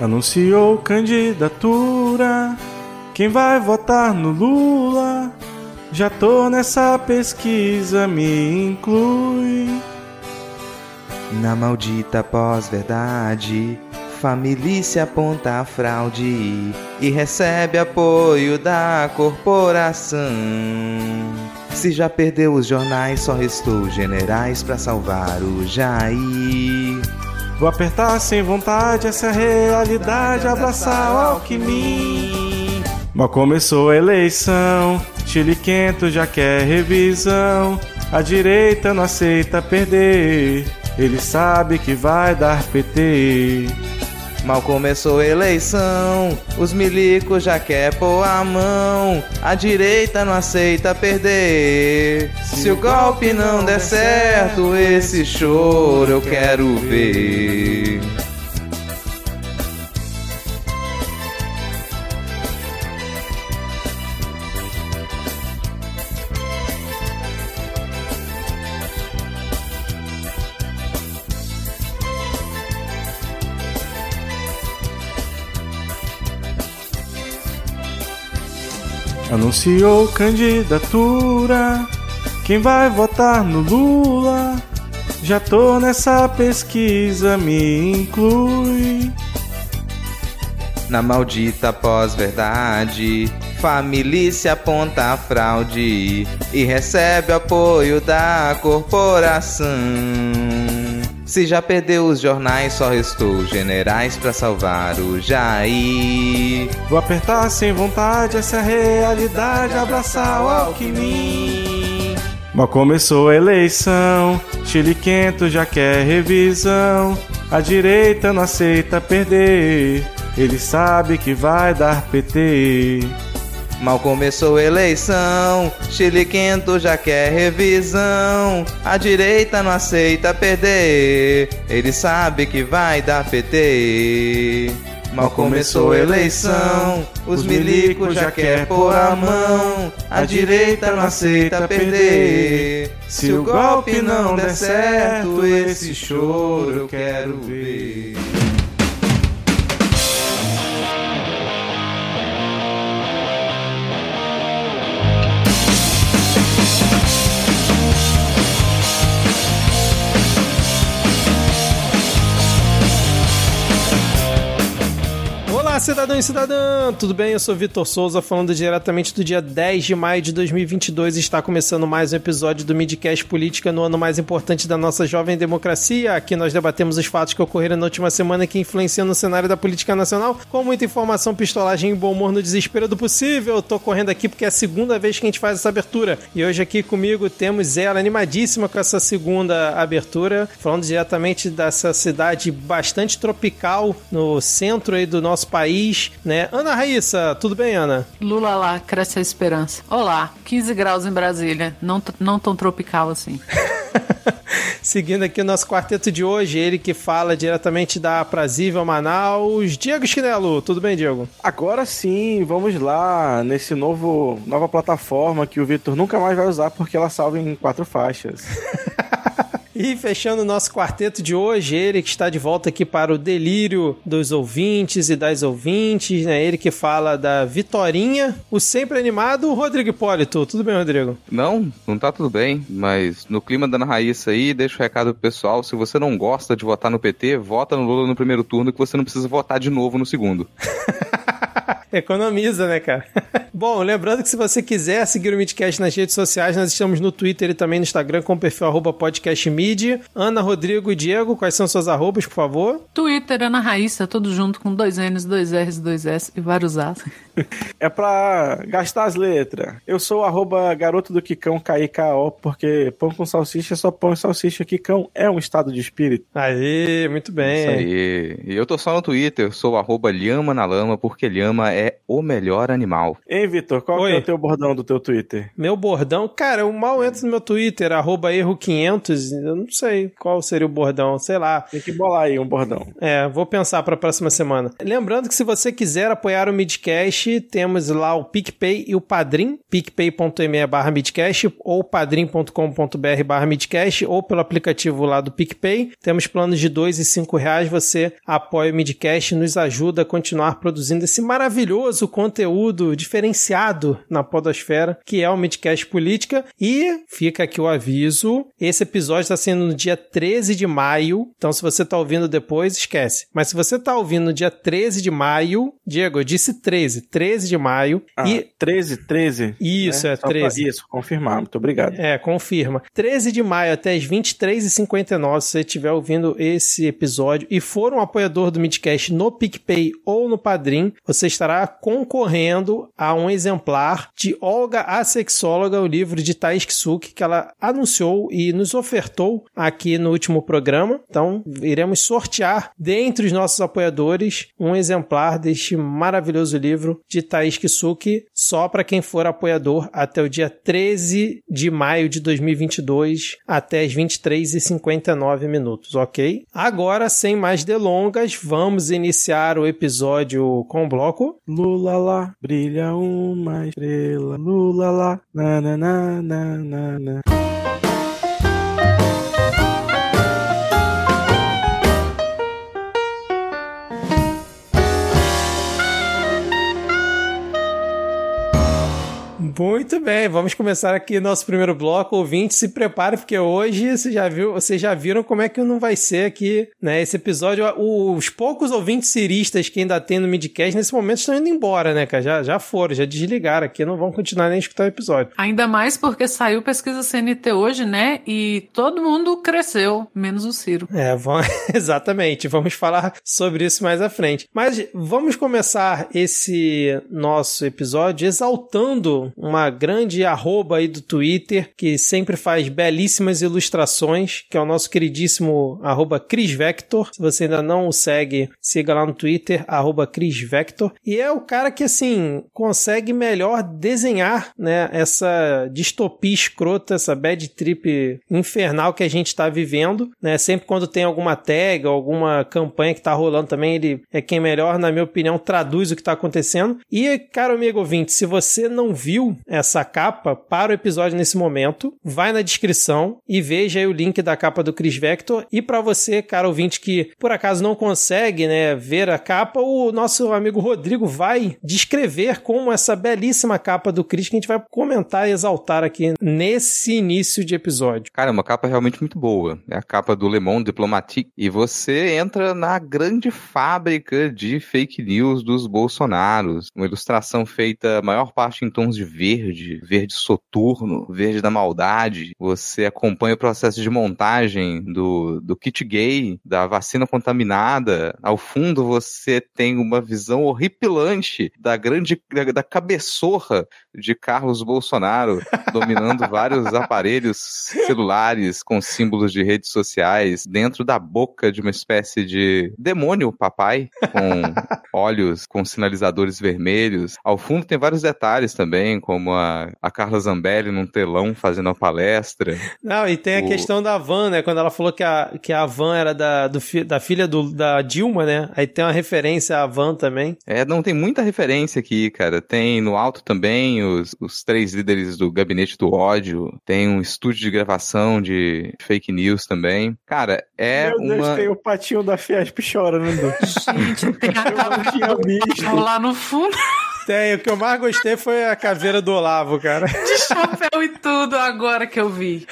anunciou candidatura. Quem vai votar no Lula? Já tô nessa pesquisa, me inclui. Na maldita pós-verdade, família aponta a fraude e recebe apoio da corporação. Se já perdeu os jornais, só restou generais para salvar o Jair. Vou apertar sem vontade essa realidade, abraçar o Alckmin. Mal começou a eleição, Chile quento já quer revisão. A direita não aceita perder, ele sabe que vai dar PT. Mal começou a eleição, os milicos já quer pôr a mão. A direita não aceita perder. Se o golpe não der certo, esse choro eu quero ver. Anunciou candidatura. Quem vai votar no Lula? Já tô nessa pesquisa, me inclui. Na maldita pós-verdade, família aponta a fraude e recebe apoio da corporação. Se já perdeu os jornais, só restou generais para salvar o Jair. Vou apertar sem vontade essa realidade, abraçar o Alckmin. Mal começou a eleição, Chile quento já quer revisão. A direita não aceita perder, ele sabe que vai dar PT. Mal começou a eleição, Chile quento já quer revisão. A direita não aceita perder, ele sabe que vai dar PT. Mal começou a eleição, os milicos já quer pôr a mão. A direita não aceita perder. Se o golpe não der certo, esse choro eu quero ver. Olá, cidadão e cidadã! Tudo bem? Eu sou Vitor Souza, falando diretamente do dia 10 de maio de 2022. Está começando mais um episódio do Midcast Política no ano mais importante da nossa jovem democracia. Aqui nós debatemos os fatos que ocorreram na última semana que influenciam no cenário da política nacional, com muita informação, pistolagem e bom humor no desespero do possível. Eu tô correndo aqui porque é a segunda vez que a gente faz essa abertura. E hoje aqui comigo temos ela, animadíssima com essa segunda abertura, falando diretamente dessa cidade bastante tropical no centro aí do nosso país, né? Ana Raíssa, tudo bem, Ana? Lula lá, cresce a esperança. Olá, 15 graus em Brasília, não, não tão tropical assim. Seguindo aqui o nosso quarteto de hoje, ele que fala diretamente da Aprazível Manaus, Diego Chinelo. Tudo bem, Diego? Agora sim, vamos lá nesse novo nova plataforma que o Vitor nunca mais vai usar porque ela salva em quatro faixas. E fechando o nosso quarteto de hoje, ele que está de volta aqui para o delírio dos ouvintes e das ouvintes, né? Ele que fala da Vitorinha, o sempre animado Rodrigo Hipólito. Tudo bem, Rodrigo? Não, não tá tudo bem, mas no clima da Ana Raíssa aí, deixa o recado pro pessoal, se você não gosta de votar no PT, vota no Lula no primeiro turno que você não precisa votar de novo no segundo. Economiza, né, cara? Bom, lembrando que se você quiser seguir o Midcast nas redes sociais, nós estamos no Twitter e também no Instagram com o perfil arroba podcastmid. Ana, Rodrigo e Diego, quais são suas arrobas, por favor? Twitter, Ana Raíssa, tudo junto com dois N's, dois R's, dois S e vários A's. É pra gastar as letras. Eu sou o arroba garoto do Quicão KIKO, porque pão com salsicha é só pão e salsicha. Quicão é um estado de espírito. Aí, muito bem. Isso aí. E eu tô só no Twitter, eu sou o arroba Lhama na Lama, porque Lhama é o melhor animal. Hein, Vitor? Qual é o teu bordão do teu Twitter? Meu bordão, cara, eu mal entro no meu Twitter, arroba erro500, eu não sei qual seria o bordão, sei lá. Tem que bolar aí um bordão. É, vou pensar pra próxima semana. Lembrando que se você quiser apoiar o Midcast Midcast, temos lá o PicPay e o Padrim, picpay.me barra Midcast ou padrim.com.br barra Midcast ou pelo aplicativo lá do PicPay. Temos planos de dois e cinco reais, você apoia o Midcast, nos ajuda a continuar produzindo esse maravilhoso conteúdo diferenciado na podosfera, que é o Midcast Política. E fica aqui o aviso, esse episódio está sendo no dia 13 de maio, então se você está ouvindo depois, esquece. Mas se você está ouvindo no dia 13 de maio, Diego, eu disse 13, 13 de maio. Ah, e 13, 13. Isso, né? é Só pra- 13. Isso, confirmar. Muito obrigado. É, confirma. 13 de maio até as 23h59, se você estiver ouvindo esse episódio e for um apoiador do Midcast no PicPay ou no Padrim, você estará concorrendo a um exemplar de Olga a Sexóloga, o livro de Thais Kisuki, que ela anunciou e nos ofertou aqui no último programa. Então, iremos sortear dentre os nossos apoiadores um exemplar deste maravilhoso livro de Thais Kisuki, só para quem for apoiador até o dia 13 de maio de 2022, até as 23h59 minutos, ok? Agora, sem mais delongas, vamos iniciar o episódio com o bloco. Lula lá, brilha uma estrela. Lula lá, na na na na na na. Muito bem, vamos começar aqui nosso primeiro bloco. Ouvinte, se prepare, porque hoje você já viu, vocês já viram como é que não vai ser aqui, né? Esse episódio, os poucos ouvintes ciristas que ainda tem no Midcast nesse momento estão indo embora, né, cara? Já, já foram, já desligaram aqui, não vão continuar nem escutar o episódio. Ainda mais porque saiu pesquisa CNT hoje, né? E todo mundo cresceu, menos o Ciro. É, vamos, exatamente. Vamos falar sobre isso mais à frente. Mas vamos começar esse nosso episódio exaltando uma grande arroba aí do Twitter que sempre faz belíssimas ilustrações, que é o nosso queridíssimo arroba. Se você ainda não o segue, siga lá no Twitter, arroba. E é o cara que, assim, consegue melhor desenhar, né, essa distopia escrota, essa bad trip infernal que a gente está vivendo, né? Sempre quando tem alguma tag, alguma campanha que tá rolando também, ele é quem melhor, na minha opinião, traduz o que tá acontecendo. E, caro amigo ouvinte, se você não viu essa capa para o episódio nesse momento, vai na descrição e veja aí o link da capa do Chris Vector. E para você, caro ouvinte, que por acaso não consegue, né, ver a capa, o nosso amigo Rodrigo vai descrever como essa belíssima capa do Chris que a gente vai comentar e exaltar aqui nesse início de episódio. Cara, é uma capa realmente muito boa. É a capa do Le Monde Diplomatique. E você entra na grande fábrica de fake news dos Bolsonaros. Uma ilustração feita, a maior parte em tons de verde, verde soturno, verde da maldade. Você acompanha o processo de montagem do, do kit gay, da vacina contaminada. Ao fundo você tem uma visão horripilante da grande, da, da cabeçorra de Carlos Bolsonaro dominando vários aparelhos celulares com símbolos de redes sociais dentro da boca de uma espécie de demônio papai com olhos com sinalizadores vermelhos. Ao fundo tem vários detalhes também, como a, a Carla Zambelli num telão fazendo a palestra. Não, e tem a O- questão da van, né? Quando ela falou que a, que a van era da, do fi- da filha do, da Dilma, né? Aí tem uma referência à van também. É, não tem muita referência aqui, cara. Tem no alto também os, os três líderes do gabinete do ódio. Tem um estúdio de gravação de fake news também. Cara, é Meu Deus, uma. tem o patinho da Fiesp chorando. Gente, tem a Eu não tinha visto. lá no fundo Tem, o que eu mais gostei foi a caveira do Olavo, cara. de chapéu e tudo agora que eu vi.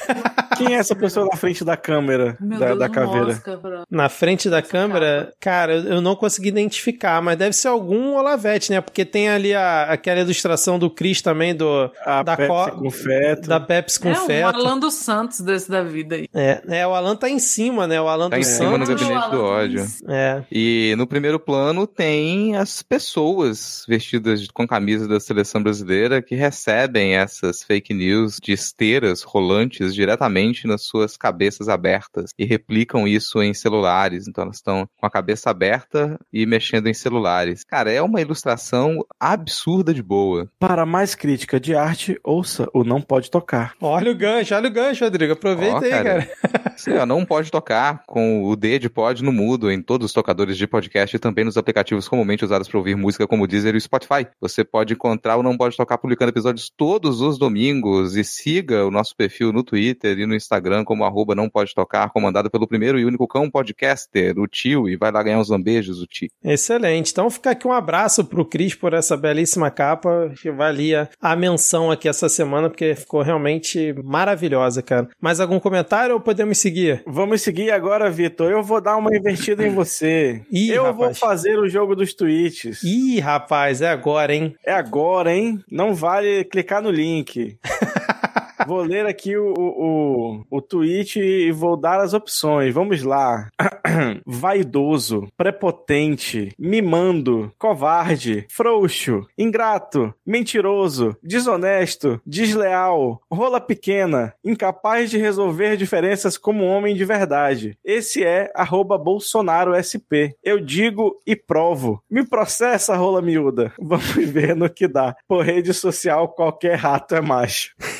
Quem é essa pessoa na frente da câmera Meu da, Deus, da caveira? Oscar Na frente da câmera, cara, eu eu não consegui identificar, mas deve ser algum Olavete, né? Porque tem ali a, aquela ilustração do Cris também, do, A da, Pepsi co- com feto. da Pepsi com é feto. Alan dos Santos desse da vida aí. É, é, o Alan tá em cima, né? O Alan Tá do em cima no Santos. gabinete do ódio. É. E no primeiro plano tem as pessoas vestidas com camisa da seleção brasileira que recebem essas fake news de esteiras rolantes diretamente nas suas cabeças abertas e replicam isso em celulares. Então elas estão com a cabeça aberta e mexendo em celulares. Cara, é uma ilustração absurda de boa. Para mais crítica de arte, ouça o Não Pode Tocar. Olha o gancho, olha o gancho, Rodrigo. Aproveita Ó, aí, cara. cara. Ó, não pode tocar com o D de pod no mudo em todos os tocadores de podcast e também nos aplicativos comumente usados para ouvir música como o Deezer e o Spotify. Você pode encontrar o Não Pode Tocar publicando episódios todos os domingos e siga o nosso perfil no Twitter e no Instagram como arroba não pode tocar, comandado pelo primeiro e único cão podcaster, o Tio, e vai lá ganhar uns lambejos, o Tio. Excelente. Então fica aqui um abraço pro Cris por essa belíssima capa, que valia a menção aqui essa semana, porque ficou realmente maravilhosa, cara. Mais algum comentário ou podemos seguir? Vamos seguir agora, Vitor. Eu vou dar uma invertida em você. Ih, eu rapaz. vou fazer o jogo dos tweets. Ih, rapaz, é agora, hein? É agora, hein? Não vale clicar no link. Vou ler aqui o, o, o tweet e vou dar as opções. Vamos lá. Vaidoso, prepotente, mimando, covarde, frouxo, ingrato, mentiroso, desonesto, desleal, rola pequena, incapaz de resolver diferenças como homem de verdade. Esse é arroba Bolsonaro SP. Eu digo e provo. Me processa, rola miúda. Vamos ver no que dá. Por rede social, qualquer rato é macho.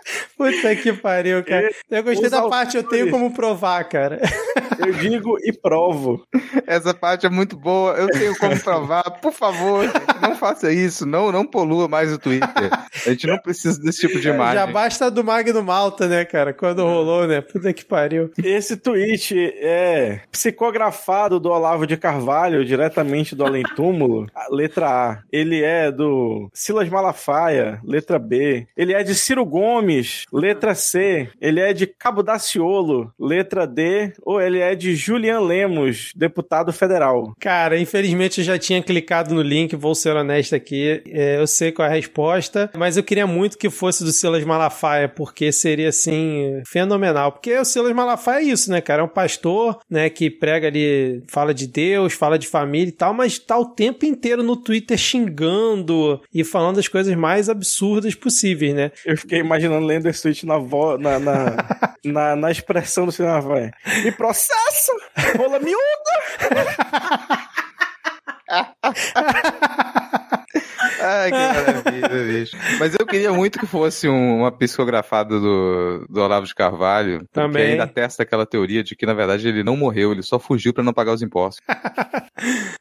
Puta que pariu, cara. Eu gostei Os da parte, eu tenho como provar, cara. Eu digo e provo. Essa parte é muito boa, eu tenho como provar. Por favor, não faça isso, não, não polua mais o Twitter. A gente não precisa desse tipo de imagem. Já basta do Magno Malta, né, cara? Quando rolou, né? Puta que pariu. Esse tweet é psicografado do Olavo de Carvalho, diretamente do Além Túmulo. Letra A. Ele é do Silas Malafaia, letra B. Ele é de Ciro Gomes, letra C. Ele é de Cabo Daciolo, letra D. Ou ele é de Julian Lemos, deputado federal. Cara, infelizmente eu já tinha clicado no link, vou ser honesto aqui. É, eu sei qual é a resposta, mas eu queria muito que fosse do Silas Malafaia, porque seria assim fenomenal. Porque o Silas Malafaia é isso, né, cara? É um pastor, né, que prega ali, fala de Deus, fala de família e tal, mas tá o tempo inteiro no Twitter xingando e falando as coisas mais absurdas possíveis, né? Eu fiquei imaginando lendo tweet na, vo... na, na, na, na expressão do Silas Malafaia. Me processo! Rola miúda! Ai, que maravilha, bicho. Mas eu queria muito que fosse um- uma psicografada do, do Olavo de Carvalho. Também. ainda testa aquela teoria de que, na verdade, ele não morreu, ele só fugiu pra não pagar os impostos.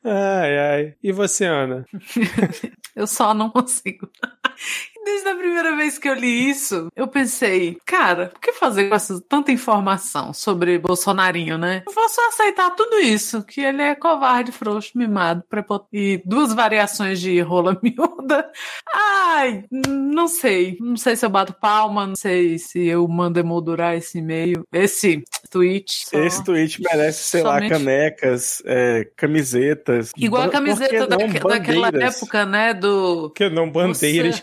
Ai, ai. E você, Ana? Eu só não consigo. Desde a primeira vez que eu li isso, eu pensei, cara, o que fazer com essa tanta informação sobre Bolsonarinho, né? Eu vou só aceitar tudo isso, que ele é covarde, frouxo, mimado, prepotente, e duas variações de rola miúda. Ai, não sei. Não sei se eu bato palma, não sei se eu mando emoldurar esse e-mail, esse tweet. só. Esse tweet merece, sei lá, Somente- canecas, é, camisetas. Igual a camiseta daque- daquela época, né, do... Que não bandeiras.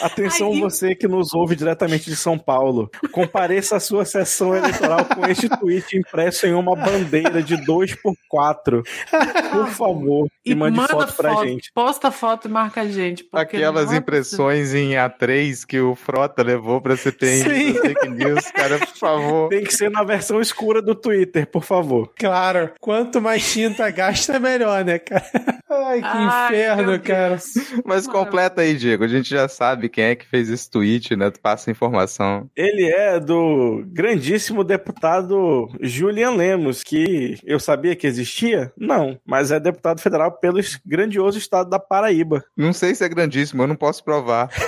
Atenção Ai, você que nos ouve diretamente de São Paulo. Compareça a sua sessão eleitoral com este tweet impresso em uma bandeira de 2x4. Por favor, e, mande manda foto pra gente. Posta foto e marca a gente. Aquelas é impressões em A3 que o Frota levou pra CPI Sim. fake news, cara, por favor. Tem que ser na versão escura do Twitter, por favor. Claro, quanto mais tinta gasta, melhor, né, cara? Ai, que Ai, inferno, cara. Mas completa aí, Diego. A gente já sabe quem é que fez esse tweet, né? Tu passa a informação. Ele é do grandíssimo deputado Julian Lemos, que eu sabia que existia? Não, mas é deputado federal pelo grandioso estado da Paraíba. Não sei se é grandíssimo, eu não posso provar.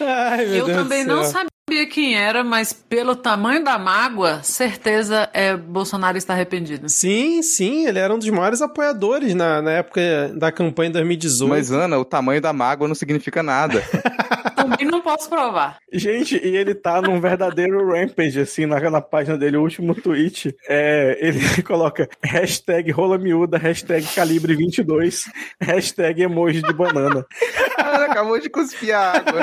Ai, meu Eu Deus também do não céu. Sabia quem era, mas pelo tamanho da mágoa, certeza é Bolsonaro está arrependido. Sim, sim, ele era um dos maiores apoiadores na, na época da campanha em 2018. Mas, Ana, o tamanho da mágoa não significa nada. Também não posso provar. Gente, e ele tá num verdadeiro rampage, assim, na, na página dele, o último tweet. É, ele coloca hashtag rola miúda, hashtag calibre 22, hashtag emoji de banana. Ana acabou de cuspir a água.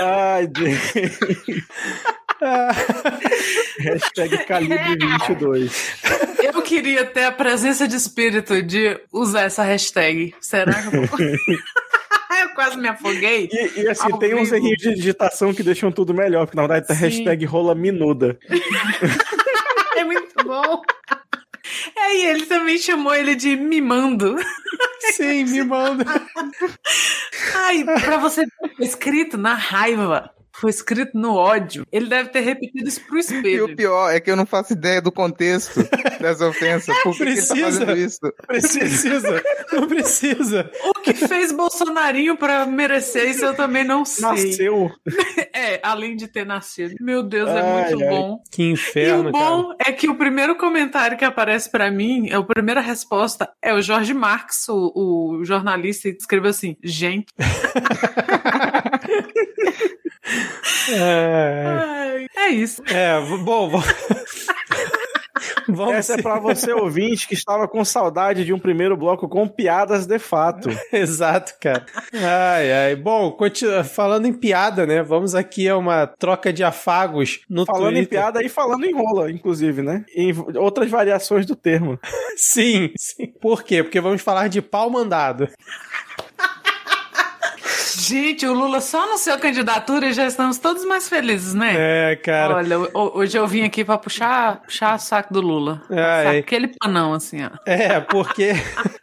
Ai, gente. hashtag calibre 22. Eu queria ter a presença de espírito de usar essa hashtag. Será que eu vou... Eu quase me afoguei. E, e, assim, tem uns vivo. errinhos de digitação que deixam tudo melhor, porque na verdade tá Sim. hashtag rola minuda. É muito bom. Aí ele também chamou ele de mimando. Sim, me manda. Ai, pra você ver, foi escrito na raiva. Foi escrito no ódio. Ele deve ter repetido isso pro E espelho. o pior é que eu não faço ideia do contexto dessa ofensa. Por que, que ele tá Precisa. fazendo isso? Precisa, não precisa. O que fez Bolsonarinho pra merecer isso eu também não sei. Nasceu. É, além de ter nascido. Meu Deus, é Ai, muito ai. bom. Que E inferno, o cara. bom é que o primeiro comentário que aparece pra mim, é a primeira resposta, é o Jorge Marx, o, o jornalista, que escreveu assim: gente. É, ai, é isso. é, v- bom, v- vamos. Essa é pra você ouvinte que estava com saudade de um primeiro bloco com piadas de fato. Exato, cara. Ai, ai. Bom, continua, falando em piada, né? Vamos aqui a uma troca de afagos no Falando em Twitter. piada e falando em rola, inclusive, né? Em outras variações do termo. Sim, sim. Por quê? Porque vamos falar de pau mandado. Gente, o Lula só anunciou candidatura e já estamos todos mais felizes, né? É, cara. Olha, ho- hoje eu vim aqui pra puxar, puxar o saco do Lula. Ai. Aquele panão, assim, ó. É, porque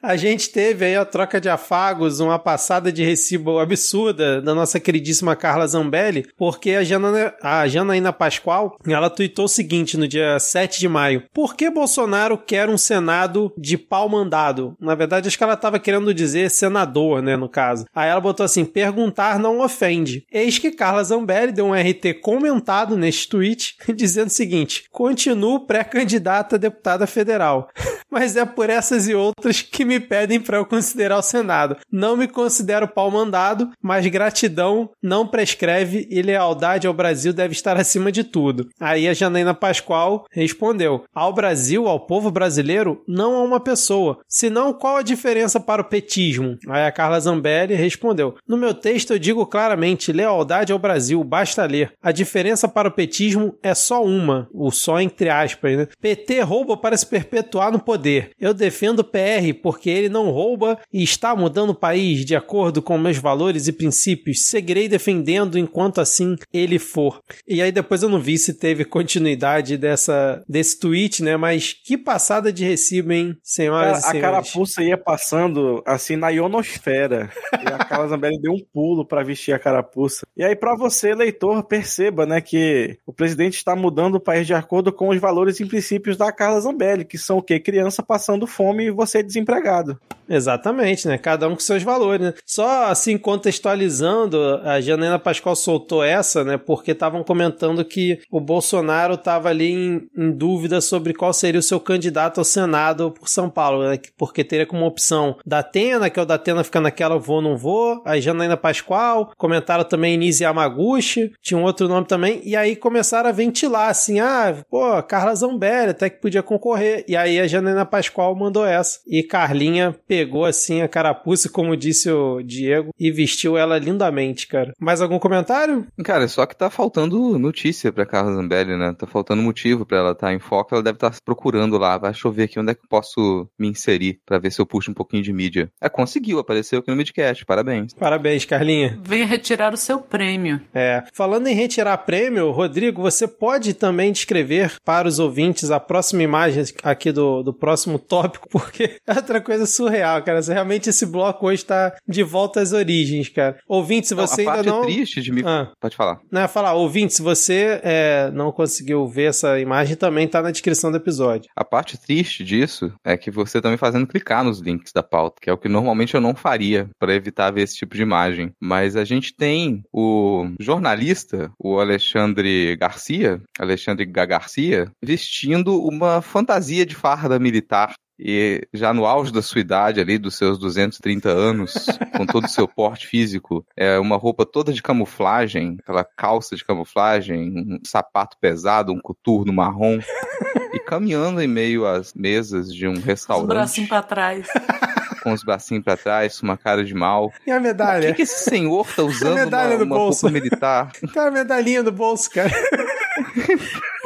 a gente teve aí a troca de afagos, uma passada de recibo absurda da nossa queridíssima Carla Zambelli, porque a, Jana, a Janaína Pascoal, ela tuitou o seguinte no dia 7 de maio. Por que Bolsonaro quer um Senado de pau mandado? Na verdade, acho que ela estava querendo dizer senador, né, no caso. Aí ela botou assim, perguntar não ofende. Eis que Carla Zambelli deu um RT comentado neste tweet, dizendo o seguinte, continuo pré-candidata a deputada federal. Mas é por essas e outras que me pedem para eu considerar o Senado. Não me considero pau mandado, mas gratidão não prescreve e lealdade ao Brasil deve estar acima de tudo. Aí a Janaína Pascoal respondeu: Ao Brasil, ao povo brasileiro, não a uma pessoa. Senão, qual a diferença para o petismo? Aí a Carla Zambelli respondeu: No meu texto eu digo claramente: lealdade ao Brasil, basta ler. A diferença para o petismo é só uma, o só entre aspas, né? PT rouba para se perpetuar no poder. Eu defendo o PR porque ele não rouba e está mudando o país de acordo com meus valores e princípios. Seguirei defendendo enquanto assim ele for. E aí depois eu não vi se teve continuidade dessa desse tweet, né? Mas que passada de recibo, hein, senhoras a e senhores. carapuça ia passando assim na ionosfera. e a Carla Zambelli deu um pulo pra vestir a carapuça. E aí, pra você, leitor, perceba, né, que o presidente está mudando o país de acordo com os valores e princípios da Carla Zambelli, que são o quê? Criança passando fome e você desempregado. Exatamente, né? Cada um com seus valores, né? Só assim contextualizando, a Janaina Pascoal soltou essa, né? Porque estavam comentando que o Bolsonaro estava ali em, em dúvida sobre qual seria o seu candidato ao Senado por São Paulo, né? Porque teria como opção da Atena, que é o da Atena fica naquela vou não vou, a Janaina Pascoal, comentaram também Nise Yamaguchi, tinha um outro nome também, e aí começaram a ventilar assim, ah, pô, Carla Zambelli até que podia concorrer, e aí a Janaina Pascoal mandou essa, e Carlinha pegou assim a carapuça, como disse o Diego, e vestiu ela lindamente, cara. Mais algum comentário? Cara, só que tá faltando notícia pra Carla Zambelli, né? Tá faltando motivo pra ela estar em foco. Ela deve estar procurando lá. Vai chover aqui onde é que eu posso me inserir pra ver se eu puxo um pouquinho de mídia. É, conseguiu, apareceu aqui no Midcast. Parabéns. Parabéns, Carlinha. Venha retirar o seu prêmio. É. Falando em retirar prêmio, Rodrigo, você pode também descrever para os ouvintes a próxima imagem aqui do, do próximo tópico, porque é outra coisa surreal, cara. Realmente esse bloco hoje tá de volta às origens, cara. Ouvinte, se Não, você a ainda parte não. triste de me... Ah. Pode falar. Não, ia falar, ouvinte, se você é, não conseguiu ver essa imagem, também tá na descrição do episódio. A parte triste disso é que você tá me fazendo clicar nos links da pauta, que é o que normalmente eu não faria pra evitar ver esse tipo de imagem. Mas a gente tem o jornalista, o Alexandre Garcia, Alexandre Ga- Garcia, vestindo uma fantasia de farda militar. E já no auge da sua idade ali, dos seus 230 anos, com todo o seu porte físico, é uma roupa toda de camuflagem, aquela calça de camuflagem, um sapato pesado, um coturno marrom, e caminhando em meio às mesas de um Os restaurante, bracinhos pra trás. com os bracinhos pra trás, uma cara de mal. E a O medalha? que, que esse senhor tá usando medalha uma, no uma bolso. roupa militar? Tá a medalhinha do bolso, cara.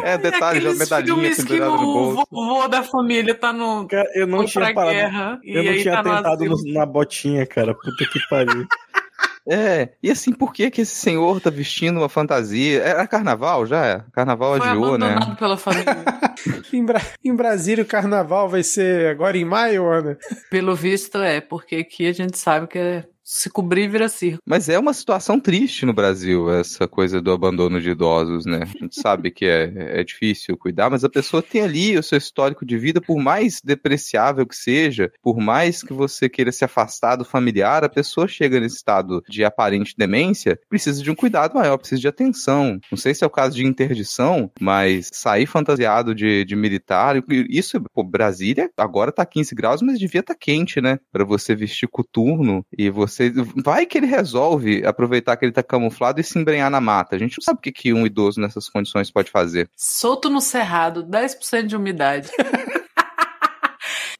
É, detalhe, Aqueles medalhinha pendurada no o bolso. vovô da família tá no. Cara, eu não tinha parado. guerra. Eu não tinha tá tentado no- na botinha, cara. Puta que pariu. É, e assim, por que que esse senhor tá vestindo uma fantasia? Era carnaval já? Carnaval Foi adiou, né? abandonado pela família. em, Bra em Brasília o carnaval vai ser agora em maio, Ana? Pelo visto é, porque aqui a gente sabe que é se cobrir vira circo. Mas é uma situação triste no Brasil, essa coisa do abandono de idosos, né? A gente sabe que é, é difícil cuidar, mas a pessoa tem ali o seu histórico de vida, por mais depreciável que seja, por mais que você queira se afastar do familiar, a pessoa chega nesse estado de aparente demência, precisa de um cuidado maior, precisa de atenção. Não sei se é o caso de interdição, mas sair fantasiado de, de militar, isso, pô, Brasília agora tá 15 graus, mas devia estar tá quente, né? Para você vestir coturno e você você vai que ele resolve aproveitar que ele tá camuflado e se embrenhar na mata. A gente não sabe o que, que um idoso nessas condições pode fazer. Solto no cerrado, 10% de umidade.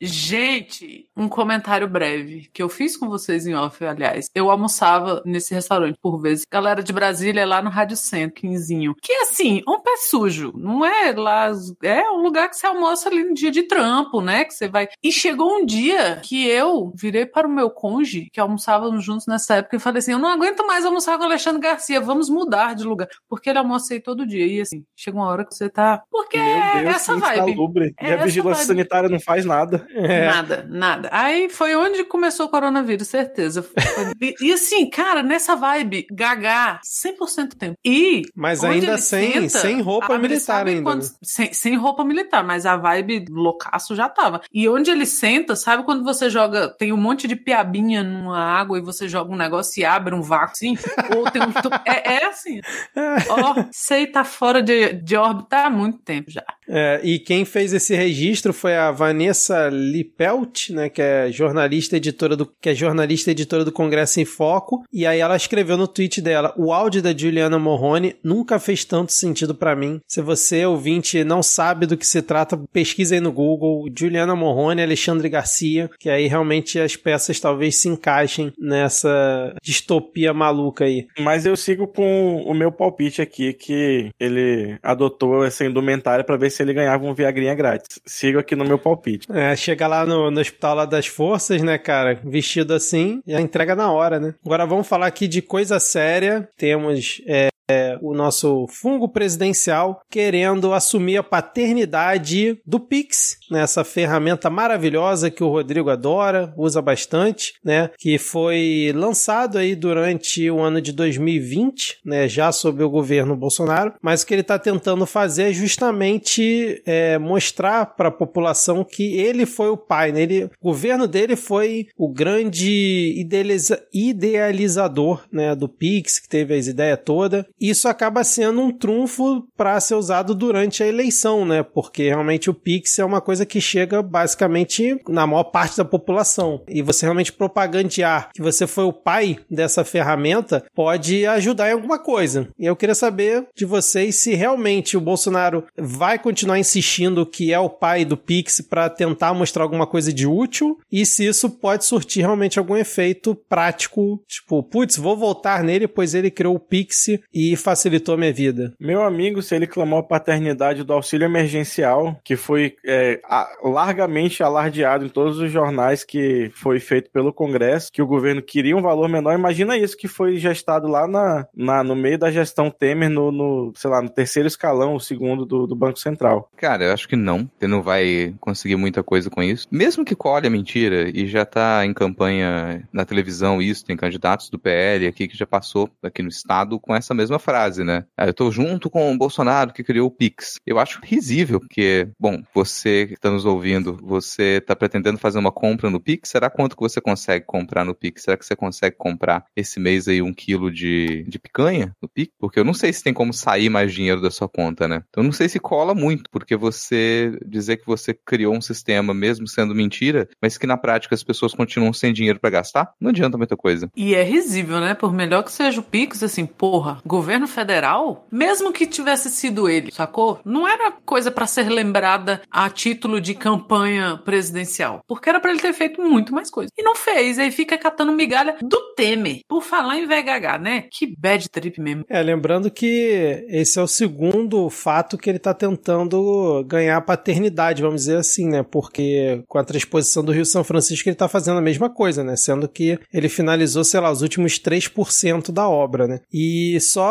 Gente, um comentário breve que eu fiz com vocês em off, aliás. Eu almoçava nesse restaurante por vezes. Galera de Brasília, lá no Rádio Centro, quinzinho. Que assim, um pé sujo. Não é lá. É um lugar que você almoça ali no dia de trampo, né? Que você vai. E chegou um dia que eu virei para o meu conge, que almoçávamos juntos nessa época, e falei assim: eu não aguento mais almoçar com o Alexandre Garcia, vamos mudar de lugar. Porque ele almoça aí todo dia. E assim, chega uma hora que você tá. Porque Meu é Deus, essa vibe. É e a essa vigilância vibe. sanitária não faz nada. É. Nada, nada. Aí foi onde começou o coronavírus, certeza. e, assim, cara, nessa vibe, gaga 100% do tempo. E. Mas ainda sem, senta, sem roupa militar ainda. quando- né? sem, sem roupa militar, mas a vibe loucaço já tava. E onde ele senta, sabe quando você joga, tem um monte de piabinha numa água e você joga um negócio e abre um vácuo assim? Ou tem um. É, é assim. Ó, sei tá fora de, de órbita há muito tempo já. É, e quem fez esse registro foi a Vanessa Lipelt, né, que é jornalista editora do que é jornalista editora do Congresso em Foco, e aí ela escreveu no tweet dela: "O áudio da Juliana Morrone nunca fez tanto sentido pra mim. Se você ouvinte não sabe do que se trata, pesquisa aí no Google Juliana Morrone, Alexandre Garcia, que aí realmente as peças talvez se encaixem nessa distopia maluca aí. Mas eu sigo com o meu palpite aqui, que ele adotou essa indumentária pra ver se ele ganhava um Viagrinha grátis. Sigo aqui no meu palpite. É, chega lá no, no hospital lá das forças, né, cara? Vestido assim, já entrega na hora, né? Agora vamos falar aqui de coisa séria. Temos é, é, o nosso fungo presidencial querendo assumir a paternidade do Pix, né? Essa ferramenta maravilhosa que o Rodrigo adora, usa bastante, né? Que foi lançado aí durante o ano de 2020, né? Já sob o governo Bolsonaro, mas o que ele está tentando fazer é justamente é, mostrar para a população que ele foi o pai, né? Ele, o governo dele foi o grande idealiza- idealizador, né? Do Pix, que teve as ideias todas. Isso acaba sendo um trunfo para ser usado durante a eleição, né? Porque realmente o Pix é uma coisa que chega basicamente na maior parte da população. E você realmente propagandear que você foi o pai dessa ferramenta pode ajudar em alguma coisa. E eu queria saber de vocês se realmente o Bolsonaro vai continuar insistindo que é o pai do Pix para tentar mostrar alguma coisa de útil e se isso pode surtir realmente algum efeito prático, tipo, putz, vou voltar nele pois ele criou o Pix e facilitou a minha vida. Meu amigo, se ele clamou a paternidade do auxílio emergencial, que foi é, a- largamente alardeado em todos os jornais que foi feito pelo Congresso, que o governo queria um valor menor, imagina isso que foi gestado lá na, na- no meio da gestão Temer, no, no, sei lá, no terceiro escalão, o segundo do, do Banco Central. Cara, eu acho que não. Você não vai conseguir muita coisa com isso. Mesmo que colhe a mentira e já tá em campanha na televisão isso, tem candidatos do PL aqui que já passou aqui no estado com essa mesma frase, né? Ah, eu tô junto com o Bolsonaro que criou o Pix. Eu acho risível, porque, bom, você que tá nos ouvindo, você tá pretendendo fazer uma compra no Pix? Será quanto que você consegue comprar no Pix? Será que você consegue comprar esse mês aí um quilo de, de picanha no Pix? Porque eu não sei se tem como sair mais dinheiro da sua conta, né? Então eu não sei se cola muito, porque você dizer que você criou um sistema, mesmo sendo mentira, mas que na prática as pessoas continuam sem dinheiro pra gastar, não adianta muita coisa. E é risível, né? Por melhor que seja o Pix, assim, porra, governo federal, mesmo que tivesse sido ele, sacou? Não era coisa para ser lembrada a título de campanha presidencial, porque era para ele ter feito muito mais coisa. E não fez, aí fica catando migalha do Temer. Por falar em VHH, né? Que bad trip mesmo. É, lembrando que esse é o segundo fato que ele tá tentando ganhar paternidade, vamos dizer assim, né? Porque com a transposição do Rio São Francisco ele tá fazendo a mesma coisa, né? Sendo que ele finalizou, sei lá, os últimos 3% da obra, né? E só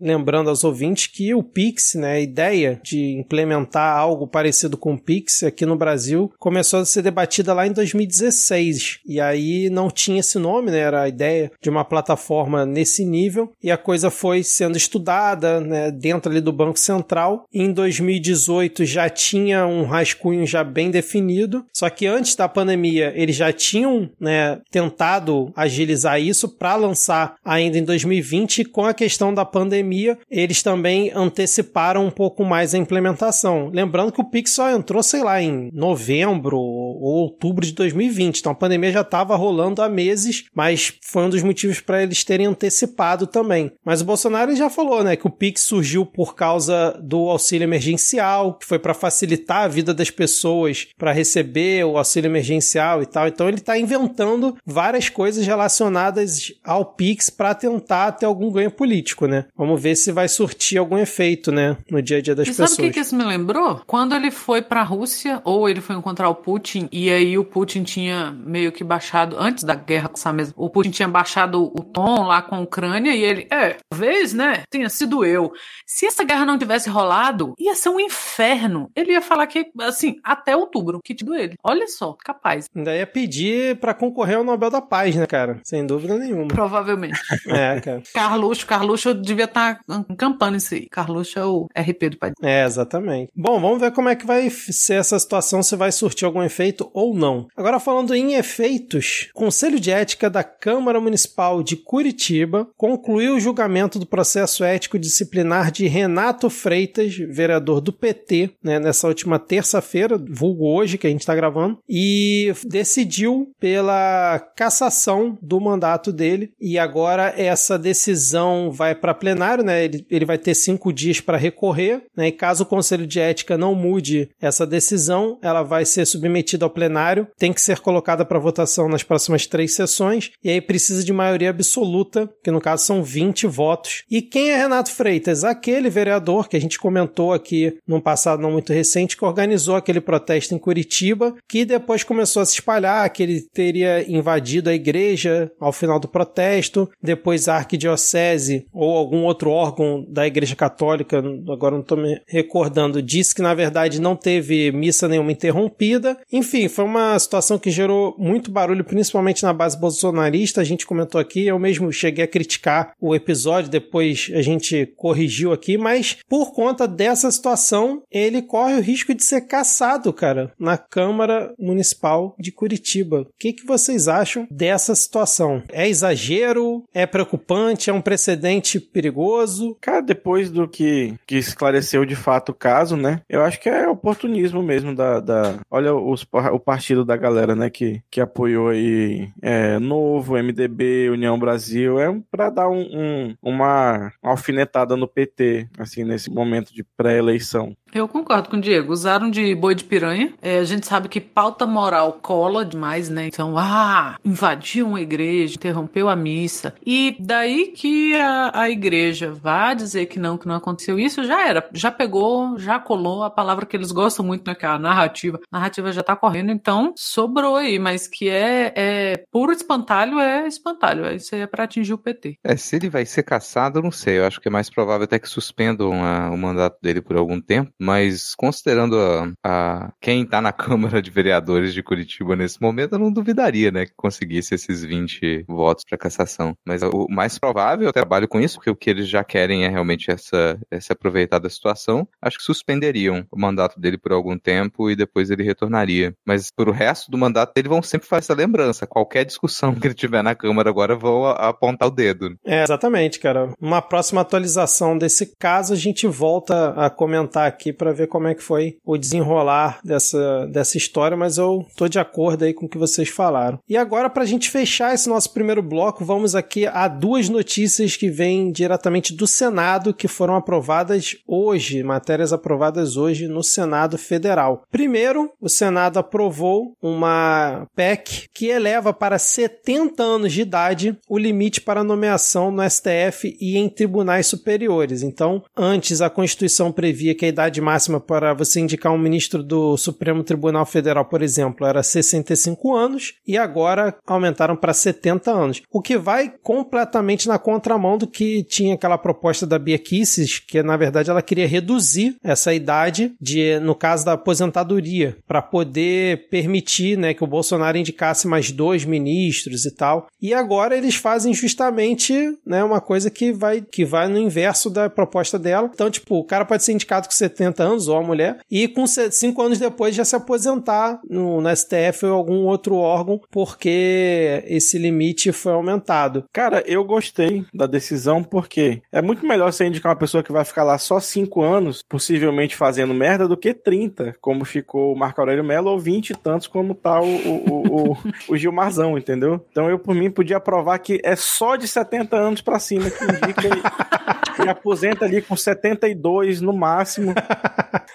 lembrando aos ouvintes que o Pix, né, a ideia de implementar algo parecido com o Pix aqui no Brasil começou a ser debatida lá em 2016. E aí não tinha esse nome, né? Era a ideia de uma plataforma nesse nível e a coisa foi sendo estudada, né, dentro ali do Banco Central. Em 2018 já tinha um rascunho já bem definido, só que antes da pandemia eles já tinham, né, tentado agilizar isso para lançar ainda em 2020 com a questão da pandemia, eles também anteciparam um pouco mais a implementação. Lembrando que o Pix só entrou, sei lá, em novembro ou outubro de 2020, então a pandemia já estava rolando há meses, mas foi um dos motivos para eles terem antecipado também. Mas o Bolsonaro já falou, né, que o Pix surgiu por causa do auxílio emergencial, que foi para facilitar a vida das pessoas para receber o auxílio emergencial e tal. Então ele está inventando várias coisas relacionadas ao Pix para tentar ter algum ganho político, né? Vamos ver se vai surtir algum efeito, né, no dia a dia das e pessoas. sabe o que, que isso me lembrou? Quando ele foi pra Rússia, ou ele foi encontrar o Putin, e aí o Putin tinha meio que baixado, antes da guerra com essa mesma, o Putin tinha baixado o tom lá com a Ucrânia, e ele, é, vez, né, tinha sido eu. Se essa guerra não tivesse rolado, ia ser um inferno. Ele ia falar que, assim, até outubro, que tido ele. Olha só, capaz. Ainda ia pedir para concorrer ao Nobel da Paz, né, cara? Sem dúvida nenhuma. Provavelmente. É, cara. Carluxo, Carluxo devia estar tá encampando aí. Carluxo é RP do pai. É, exatamente. Bom, vamos ver como é que vai ser essa situação, se vai surtir algum efeito ou não. Agora, falando em efeitos, o Conselho de Ética da Câmara Municipal de Curitiba concluiu o julgamento do processo ético disciplinar de Renato Freitas, vereador do PT, né, nessa última terça-feira, vulgo hoje que a gente está gravando, e decidiu pela cassação do mandato dele. E agora essa decisão vai para plenário, né? Ele, ele vai ter cinco dias para recorrer, né? E caso o Conselho de Ética não mude essa decisão, ela vai ser submetida ao plenário, tem que ser colocada para votação nas próximas três sessões, e aí precisa de maioria absoluta, que no caso são 20 votos. E quem é Renato Freitas? Aquele vereador que a gente comentou aqui num passado não muito recente, que organizou aquele protesto em Curitiba, que depois começou a se espalhar, que ele teria invadido a igreja ao final do protesto, depois a arquidiocese ou algum outro órgão da igreja católica, agora não estou me recordando, disse que na verdade não teve missa nenhuma interrompida. Enfim, foi uma situação que gerou muito barulho, principalmente na base bolsonarista. A gente comentou aqui, eu mesmo cheguei a criticar o episódio, depois a gente corrigiu aqui, mas por conta dessa situação, ele corre o risco de ser caçado, cara, na Câmara Municipal de Curitiba. O que, que vocês acham dessa situação? É exagero? É preocupante? É um precedente perigoso? Cara, depois do que, que esclareceu de fato o caso, né? Eu acho que é oportunismo mesmo da. da olha os, o partido da galera, né? Que, que apoiou aí é, Novo, MDB, União Brasil. É para dar um, um, uma alfinetada no PT, assim, nesse momento de pré-eleição. Eu concordo com o Diego. Usaram de boi de piranha. É, a gente sabe que pauta moral cola demais, né? Então, ah, invadiu uma igreja, interrompeu a missa. E daí que a, a igreja vá dizer que não, que não aconteceu isso, já era. Já pegou, já colou a palavra que eles gostam muito, né? Que é a narrativa. A narrativa já tá correndo, então sobrou aí. Mas que é, é puro espantalho, é espantalho. Isso aí é pra atingir o PT. É, se ele vai ser caçado, eu não sei. Eu acho que é mais provável até que suspendam a, o mandato dele por algum tempo mas considerando a, a quem está na Câmara de Vereadores de Curitiba nesse momento, eu não duvidaria, né, que conseguisse esses 20 votos para cassação. Mas o mais provável, eu trabalho com isso, porque o que eles já querem é realmente essa, essa aproveitar da situação. Acho que suspenderiam o mandato dele por algum tempo e depois ele retornaria. Mas por o resto do mandato dele vão sempre fazer essa lembrança. Qualquer discussão que ele tiver na Câmara agora vão apontar o dedo. É, exatamente, cara. Uma próxima atualização desse caso, a gente volta a comentar aqui aqui para ver como é que foi o desenrolar dessa, dessa história, mas eu tô de acordo aí com o que vocês falaram. E agora, para a gente fechar esse nosso primeiro bloco, vamos aqui a duas notícias que vêm diretamente do Senado, que foram aprovadas hoje, matérias aprovadas hoje no Senado Federal. Primeiro, o Senado aprovou uma PEC que eleva para 70 anos de idade o limite para nomeação no STF e em tribunais superiores. Então, antes a Constituição previa que a idade máxima para você indicar um ministro do Supremo Tribunal Federal, por exemplo, era 65 anos e agora aumentaram para 70 anos, o que vai completamente na contramão do que tinha aquela proposta da Bia Kicis, que na verdade ela queria reduzir essa idade de, no caso da aposentadoria, para poder permitir, né, que o Bolsonaro indicasse mais dois ministros e tal. E agora eles fazem justamente, né, uma coisa que vai que vai no inverso da proposta dela. Então, tipo, o cara pode ser indicado com 70 anos ou a mulher e com 5 anos depois já se aposentar no, no STF ou algum outro órgão porque esse limite foi aumentado. Cara, eu gostei da decisão porque é muito melhor você indicar uma pessoa que vai ficar lá só 5 anos, possivelmente fazendo merda, do que 30, como ficou o Marco Aurélio Mello, ou 20 e tantos, como tá o, o, o, o Gilmarzão, entendeu? Então eu, por mim, podia provar que é só de 70 anos para cima que indica e, e aposenta ali com 72 no máximo.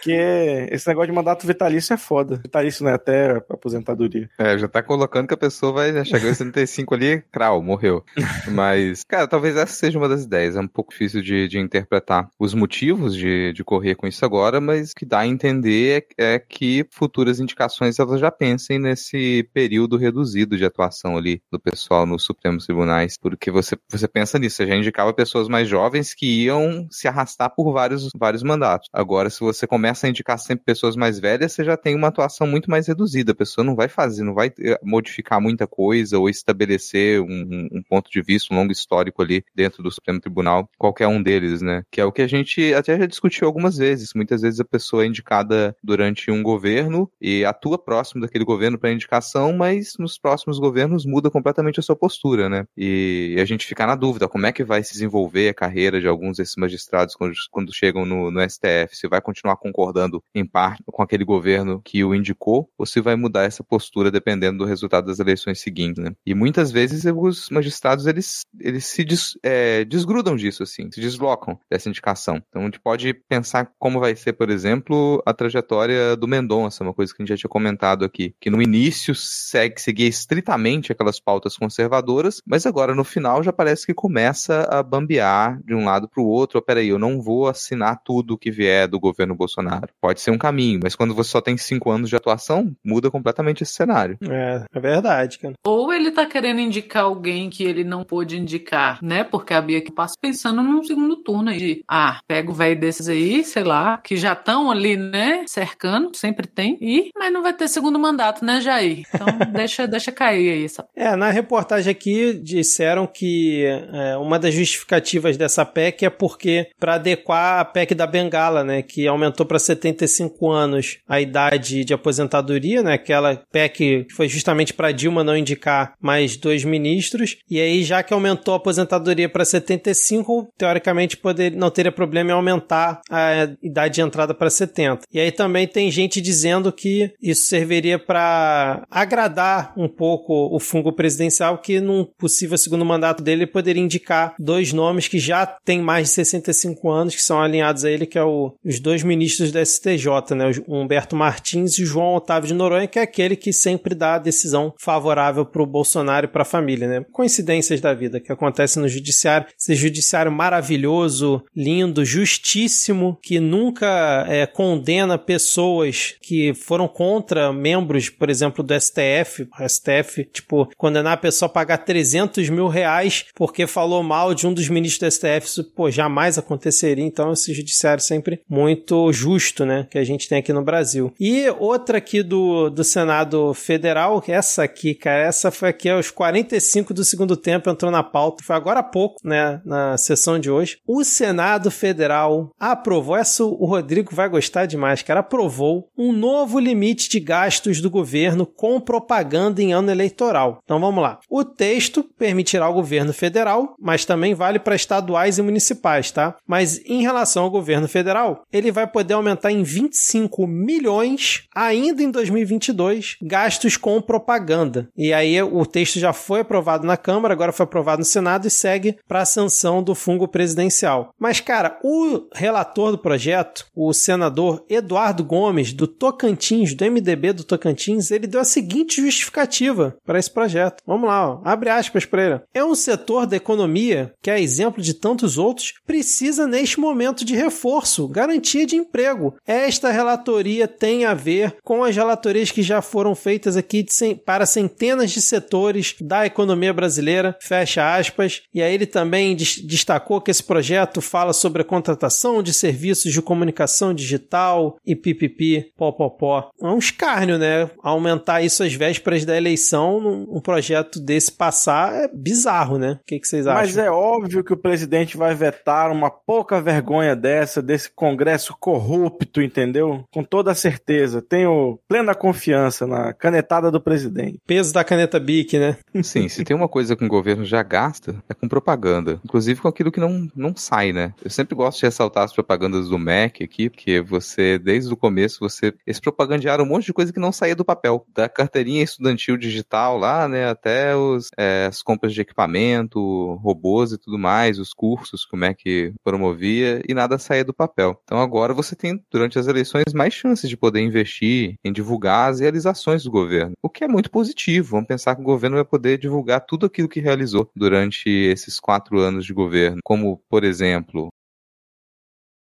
Que é, esse negócio de mandato vitalício é foda. Vitalício não é até aposentadoria. É, já tá colocando que a pessoa vai né, chegar em 75 ali, crau, morreu. Mas, cara, talvez essa seja uma das ideias. É um pouco difícil de, de interpretar os motivos de, de correr com isso agora, mas o que dá a entender é, é que futuras indicações elas já pensem nesse período reduzido de atuação ali do pessoal nos Supremos Tribunais. Porque você, você pensa nisso, você já indicava pessoas mais jovens que iam se arrastar por vários, vários mandatos. Agora, se você começa a indicar sempre pessoas mais velhas, você já tem uma atuação muito mais reduzida. A pessoa não vai fazer, não vai eh, modificar muita coisa ou estabelecer um, um ponto de vista, um longo histórico ali dentro do Supremo Tribunal, qualquer um deles, né? Que é o que a gente até já discutiu algumas vezes. Muitas vezes a pessoa é indicada durante um governo e atua próximo daquele governo para indicação, mas nos próximos governos muda completamente a sua postura, né? E a gente fica na dúvida como é que vai se desenvolver a carreira de alguns desses magistrados quando, quando chegam no, no STF, se vai continuar concordando em parte com aquele governo que o indicou, ou se vai mudar essa postura dependendo do resultado das eleições seguintes, né? E muitas vezes os magistrados eles, eles se des, é, desgrudam disso, assim, se deslocam dessa indicação. Então a gente pode pensar como vai ser, por exemplo, a trajetória do Mendonça, uma coisa que a gente já tinha comentado aqui, que no início segue, seguia estritamente aquelas pautas conservadoras, mas agora no final já parece que começa a bambear de um lado para o outro. Oh, peraí, eu não vou assinar tudo que vier do governo Bolsonaro. Pode ser um caminho, mas quando você só tem cinco anos de atuação, muda completamente esse cenário. É, é verdade, cara. Ou ele tá querendo indicar alguém que ele não pôde indicar, né? Porque a Bia que passa pensando num segundo turno aí de, ah, pega o velho desses aí, sei lá, que já estão ali, né? Cercando, sempre tem. E, mas não vai ter segundo mandato, né, Jair? Então deixa, deixa cair aí. Essa... É, na reportagem aqui disseram que é, uma das justificativas dessa PEC é porque para adequar a PEC da Bengala, né, que aumentou para 75 anos a idade de aposentadoria, né, aquela PEC que foi justamente para Dilma não indicar mais dois ministros, e aí já que aumentou a aposentadoria para 75, teoricamente poder, não teria problema em aumentar a idade de entrada para 70. E aí também tem gente dizendo que isso serviria para agradar um pouco o fungo presidencial, que num possível segundo mandato dele poderia indicar dois nomes que já têm mais de 65 anos, que são alinhados a ele, que é o, os dois ministros da STJ, né, o Humberto Martins e o João Otávio de Noronha, que é aquele que sempre dá a decisão favorável para o Bolsonaro e para a família, né? Coincidências da vida que acontecem no judiciário, esse judiciário maravilhoso, lindo, justíssimo, que nunca é, condena pessoas que foram contra membros, por exemplo, do STF, STF, tipo, condenar a pessoa a pagar 300 mil reais porque falou mal de um dos ministros do STF, isso, pô, jamais aconteceria, então esse judiciário sempre muito justo, né, que a gente tem aqui no Brasil. E outra aqui do, do Senado Federal, essa aqui, cara, essa foi aqui aos 45 do segundo tempo, entrou na pauta, foi agora há pouco, né, na sessão de hoje. O Senado Federal aprovou, essa o Rodrigo vai gostar demais, cara, aprovou um novo limite de gastos do governo com propaganda em ano eleitoral. Então vamos lá. O texto permitirá ao governo federal, mas também vale para estaduais e municipais, tá? Mas em relação ao governo federal, ele vai poder aumentar em 25 milhões ainda em 2022 gastos com propaganda. E aí o texto já foi aprovado na Câmara, agora foi aprovado no Senado e segue para a sanção do fungo presidencial. Mas, cara, o relator do projeto, o senador Eduardo Gomes, do Tocantins, do MDB do Tocantins, ele deu a seguinte justificativa para esse projeto. Vamos lá, ó. abre aspas para ele. É um setor da economia que, a exemplo de tantos outros, precisa neste momento de reforço, garantia de emprego. Esta relatoria tem a ver com as relatorias que já foram feitas aqui para centenas de setores da economia brasileira, fecha aspas. E aí ele também destacou que esse projeto fala sobre a contratação de serviços de comunicação digital e pipipi, pó. É um escárnio, né? Aumentar isso às vésperas da eleição, um projeto desse passar é bizarro, né? O que, que vocês acham? Mas é óbvio que o presidente vai vetar uma pouca vergonha dessa, desse Congresso corrupto, entendeu? Com toda certeza. Tenho plena confiança na canetada do presidente. Peso da caneta BIC, né? Sim, se tem uma coisa que o governo já gasta, é com propaganda. Inclusive com aquilo que não, não sai, né? Eu sempre gosto de ressaltar as propagandas do MEC aqui, porque você, desde o começo, você. Eles propagandearam um monte de coisa que não saía do papel. Da carteirinha estudantil digital lá, né? Até os, é, as compras de equipamento, robôs e tudo mais, os cursos que o MEC promovia, e nada saía do papel. Então agora você tem, durante as eleições, mais chances de poder investir em divulgar as realizações do governo. O que é muito positivo. Vamos pensar que o governo vai poder divulgar tudo aquilo que realizou durante esses quatro anos de governo. Como, por exemplo.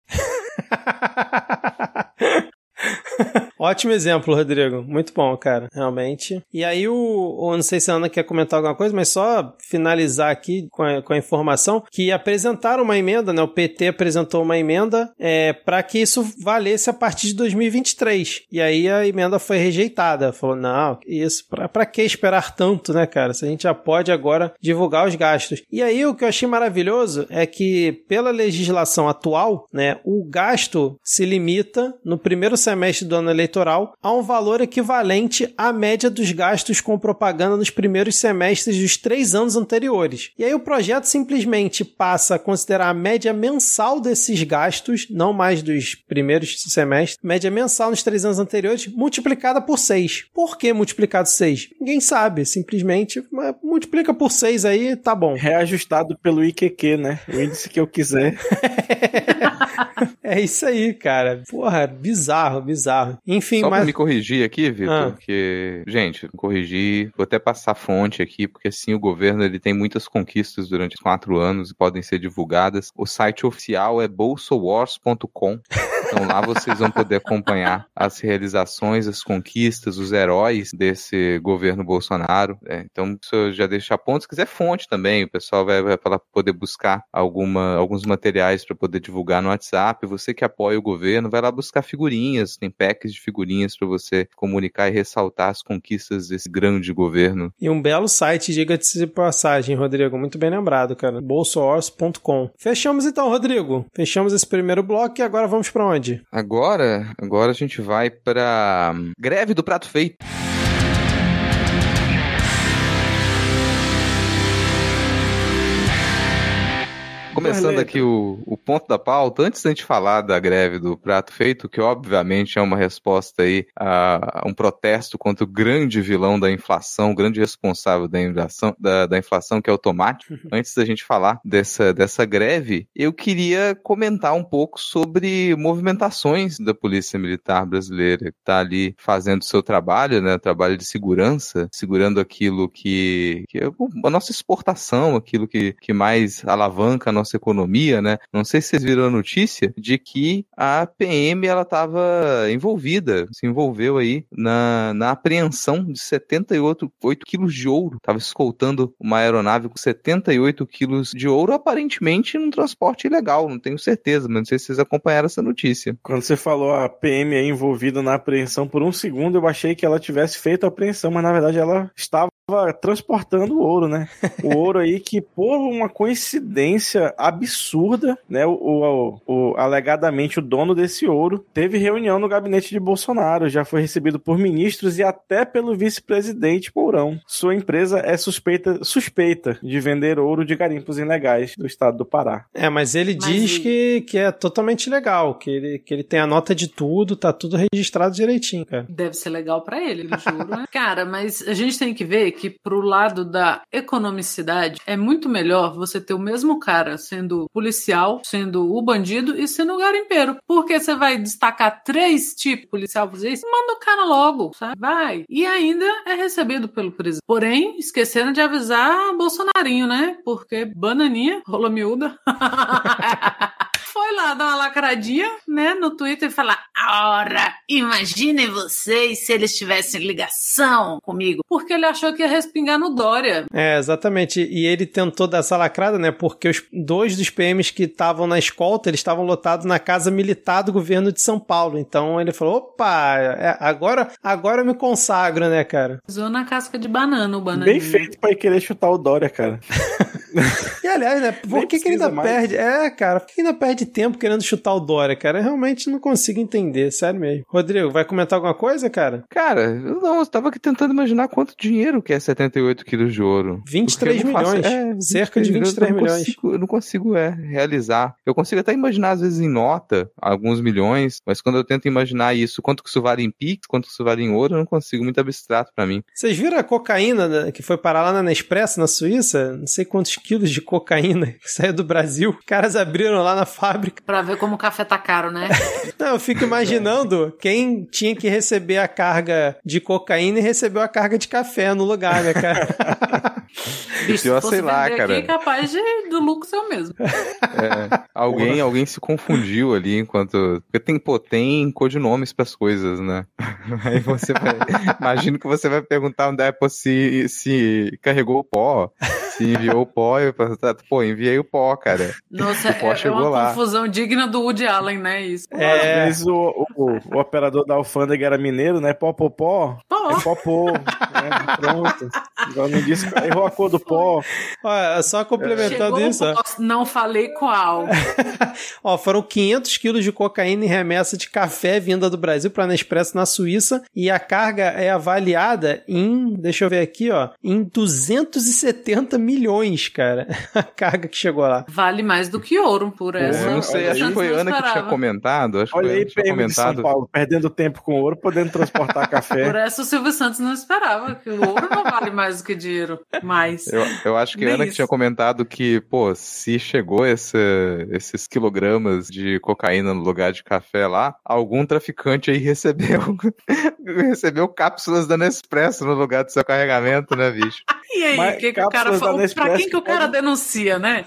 Ótimo exemplo, Rodrigo. Muito bom, cara. Realmente. E aí, o, o, não sei se a Ana quer comentar alguma coisa, mas só finalizar aqui com a, com a informação que apresentaram uma emenda, né? O PT apresentou uma emenda é, para que isso valesse a partir de 2023. E aí a emenda foi rejeitada. Falou, não, isso, pra que esperar tanto, né, cara? Se a gente já pode agora divulgar os gastos. E aí, o que eu achei maravilhoso é que, pela legislação atual, né, o gasto se limita no primeiro semestre do ano eleitoral eleitoral a um valor equivalente à média dos gastos com propaganda nos primeiros semestres dos três anos anteriores. E aí o projeto simplesmente passa a considerar a média mensal desses gastos, não mais dos primeiros semestres, média mensal nos três anos anteriores, multiplicada por seis. Por que multiplicado seis? Ninguém sabe, simplesmente multiplica por seis aí, tá bom. Reajustado pelo IQQ, né? O índice que eu quiser. é isso aí, cara. Porra, bizarro, bizarro. Enfim, Só mas... pra me corrigir aqui, Vitor, ah. porque, gente, corrigir, vou até passar a fonte aqui, porque assim, o governo ele tem muitas conquistas durante quatro anos e podem ser divulgadas. O site oficial é bolsowars.com. Então lá vocês vão poder acompanhar as realizações, as conquistas, os heróis desse governo Bolsonaro. É, então, isso já deixo a ponto. Se quiser fonte também, o pessoal vai, vai poder buscar alguma, alguns materiais para poder divulgar no WhatsApp. Você que apoia o governo, vai lá buscar figurinhas, tem packs de figurinhas para você comunicar e ressaltar as conquistas desse grande governo. E um belo site, diga-se de passagem, Rodrigo. Muito bem lembrado, cara. bolsoors.com. Fechamos então, Rodrigo. Fechamos esse primeiro bloco e agora vamos para onde? Agora, agora a gente vai para greve do prato feito. Começando aqui o, o ponto da pauta, antes da gente falar da greve do prato feito, que obviamente é uma resposta aí a, a um protesto contra o grande vilão da inflação, o grande responsável da inflação, da, da inflação que é o tomate. antes da gente falar dessa, dessa greve, eu queria comentar um pouco sobre movimentações da Polícia Militar brasileira, que está ali fazendo o seu trabalho, né, trabalho de segurança, segurando aquilo que, que é a nossa exportação, aquilo que, que mais alavanca a nossa nossa economia, né? Não sei se vocês viram a notícia de que a PM ela estava envolvida, se envolveu aí na, na apreensão de 78 8 quilos de ouro. Estava escoltando uma aeronave com 78 quilos de ouro, aparentemente num transporte ilegal, não tenho certeza, mas não sei se vocês acompanharam essa notícia. Quando você falou a PM aí envolvida na apreensão, por um segundo eu achei que ela tivesse feito a apreensão, mas na verdade ela estava transportando o ouro, né? O ouro aí que, por uma coincidência absurda, né? O, o, o, alegadamente o dono desse ouro teve reunião no gabinete de Bolsonaro, já foi recebido por ministros e até pelo vice-presidente Mourão. Sua empresa é suspeita, suspeita de vender ouro de garimpos ilegais do estado do Pará. É, mas ele mas diz que, que é totalmente legal, que ele, que ele tem a nota de tudo, tá tudo registrado direitinho, cara. Deve ser legal para ele, eu juro, né? cara, mas a gente tem que ver que pro lado da economicidade é muito melhor você ter o mesmo cara sendo policial, sendo o bandido e sendo o garimpeiro. Porque você vai destacar três tipos policial fazer isso, manda o cara logo, sabe? Vai. E ainda é recebido pelo presidente. Porém, esqueceram de avisar Bolsonarinho, né? Porque bananinha, rola miúda. foi lá dar uma lacradinha, né, no Twitter e falar: Ora, imaginem vocês se eles tivessem ligação comigo. Porque ele achou que ia respingar no Dória. É, exatamente. E ele tentou dar essa lacrada, né? Porque os dois dos PMs que estavam na escolta, eles estavam lotados na casa militar do governo de São Paulo. Então ele falou: opa, é, agora, agora eu me consagro, né, cara? Usou na casca de banana o banana. Bem feito pra querer chutar o Dória, cara. e aliás, né? Por que, que ainda mais. perde? É, cara, por que ainda perde tempo querendo chutar o Dória, cara? Eu realmente não consigo entender, sério mesmo. Rodrigo, vai comentar alguma coisa, cara? Cara, eu não, eu tava aqui tentando imaginar quanto dinheiro que é 78 quilos de ouro. 23 milhões. Faço, é, cerca de 23 eu milhões. Consigo, eu não consigo, é, realizar. Eu consigo até imaginar, às vezes, em nota, alguns milhões, mas quando eu tento imaginar isso, quanto que isso vale em Pix, quanto que isso vale em ouro, eu não consigo, muito abstrato para mim. Vocês viram a cocaína né, que foi parar lá na Nespresso, na Suíça? Não sei quantos quilos de cocaína que saiu do Brasil. Os caras abriram lá na fábrica. Pra ver como o café tá caro, né? Não, eu fico imaginando quem tinha que receber a carga de cocaína e recebeu a carga de café no lugar, né, cara? Bicho, eu sei lá, cara. Aqui, capaz de, do lucro ser o mesmo. É, alguém, alguém se confundiu ali enquanto. Porque tem, pô, tem codinomes pras coisas, né? Aí você vai. Imagino que você vai perguntar onde é se, se carregou o pó, se enviou o pó. Eu, pô, enviei o pó, cara. Nossa, o pó é, chegou é uma lá. confusão digna do Woody Allen, né? Isso. É, às o, o, o, operador da alfândega era mineiro, né? Pó, pó, pó. Pó. É pó, pó. né? Pronto. Igual não disse, errou a cor do pó. Olha, só complementando Chegou isso. Não falei qual. ó, foram 500 quilos de cocaína em remessa de café vinda do Brasil para Nespresso na Suíça e a carga é avaliada em, deixa eu ver aqui, ó, em 270 milhões, cara. A carga que chegou lá. Vale mais do que ouro por essa. Eu não sei, acho que foi Ana que tinha comentado. Acho Olha aí, tinha comentado. São Paulo, perdendo tempo com ouro, podendo transportar café. Por essa o Silvio Santos não esperava, que o ouro não vale mais do que dinheiro. Mais. Eu, eu acho que Nem Ana que tinha comentado que, pô, se chegou esse, esses quilogramas de cocaína no lugar de café lá, algum traficante aí recebeu, recebeu cápsulas da Nespresso no lugar do seu carregamento, né, bicho? E aí, que, que o cara falou? Pra quem que o cara denuncia, né?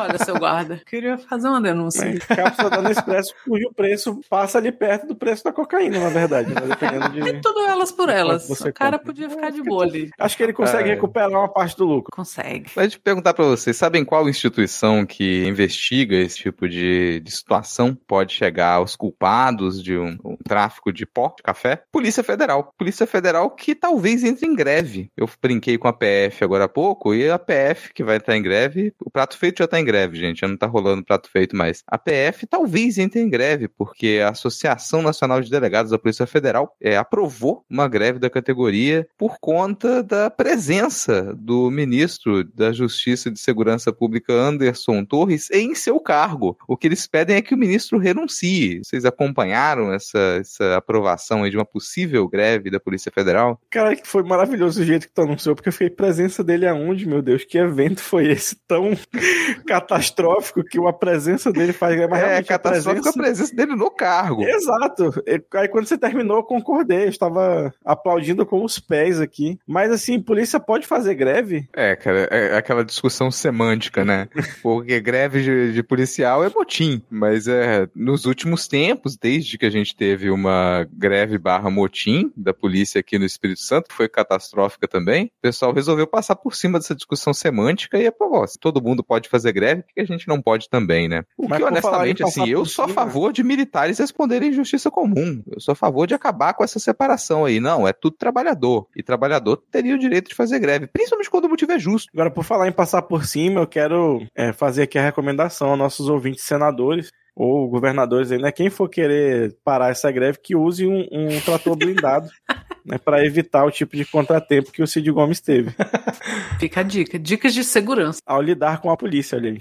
Olha, seu guarda, queria fazer uma denúncia. Mas, cápsula da Nespresso, cujo preço passa ali perto do preço da cocaína, na verdade. Né? Dependendo de. E tudo elas por elas. O cara compra. podia ficar de boa ali. Acho que ele consegue é. recuperar uma parte do lucro. Consegue. Mas de perguntar para vocês, sabem qual instituição que investiga esse tipo de, de situação pode chegar aos culpados de um, um, tráfico de pó, de café? Polícia Federal. Polícia Federal que talvez entre em greve. Eu brinquei com a PF agora há pouco e a PF que vai entrar em greve, o prato feito já tá em greve, gente, já não tá rolando prato feito mais. A PF talvez entre em greve, porque a Associação Nacional de Delegados da Polícia Federal é, aprovou uma greve da categoria por conta da presença do ministro da Justiça e de Segurança Pública, Anderson Torres, em seu cargo. O que eles pedem é que o ministro renuncie. Vocês acompanharam essa, essa aprovação de uma possível greve da Polícia Federal? Cara, que foi maravilhoso o jeito que tu anunciou, porque eu fiquei presença dele aonde, meu Deus? Que evento foi esse tão catastrófico que a presença dele faz. Mas é, catastrófico a presença... a presença dele no cargo. Exato. Aí quando você terminou, eu concordei. Eu estava aplaudindo com os pés aqui. Mas assim, polícia pode fazer greve? É, cara, é aquela discussão semântica, né? Porque greve de, de policial é motim. Mas é nos últimos tempos, desde que a gente teve uma greve barra motim da polícia aqui no Espírito Santo, que foi catastrófica também, o pessoal resolveu passar por cima dessa discussão semântica e é, pô, se todo mundo pode fazer greve, por que a gente não pode também, né? O Mas que, honestamente, assim, eu sou a favor de militares responderem justiça comum. Eu sou a favor de acabar com essa separação aí. Não, é tudo trabalhador. E trabalhador teria o direito de fazer greve, principalmente quando o motivo é justo. Agora, por falar em passar por cima, eu quero é, fazer aqui a recomendação aos nossos ouvintes senadores ou governadores aí, né? Quem for querer parar essa greve, que use um, um trator blindado. né, para evitar o tipo de contratempo que o Cid Gomes teve. Fica a dica. Dicas de segurança. Ao lidar com a polícia, olha aí.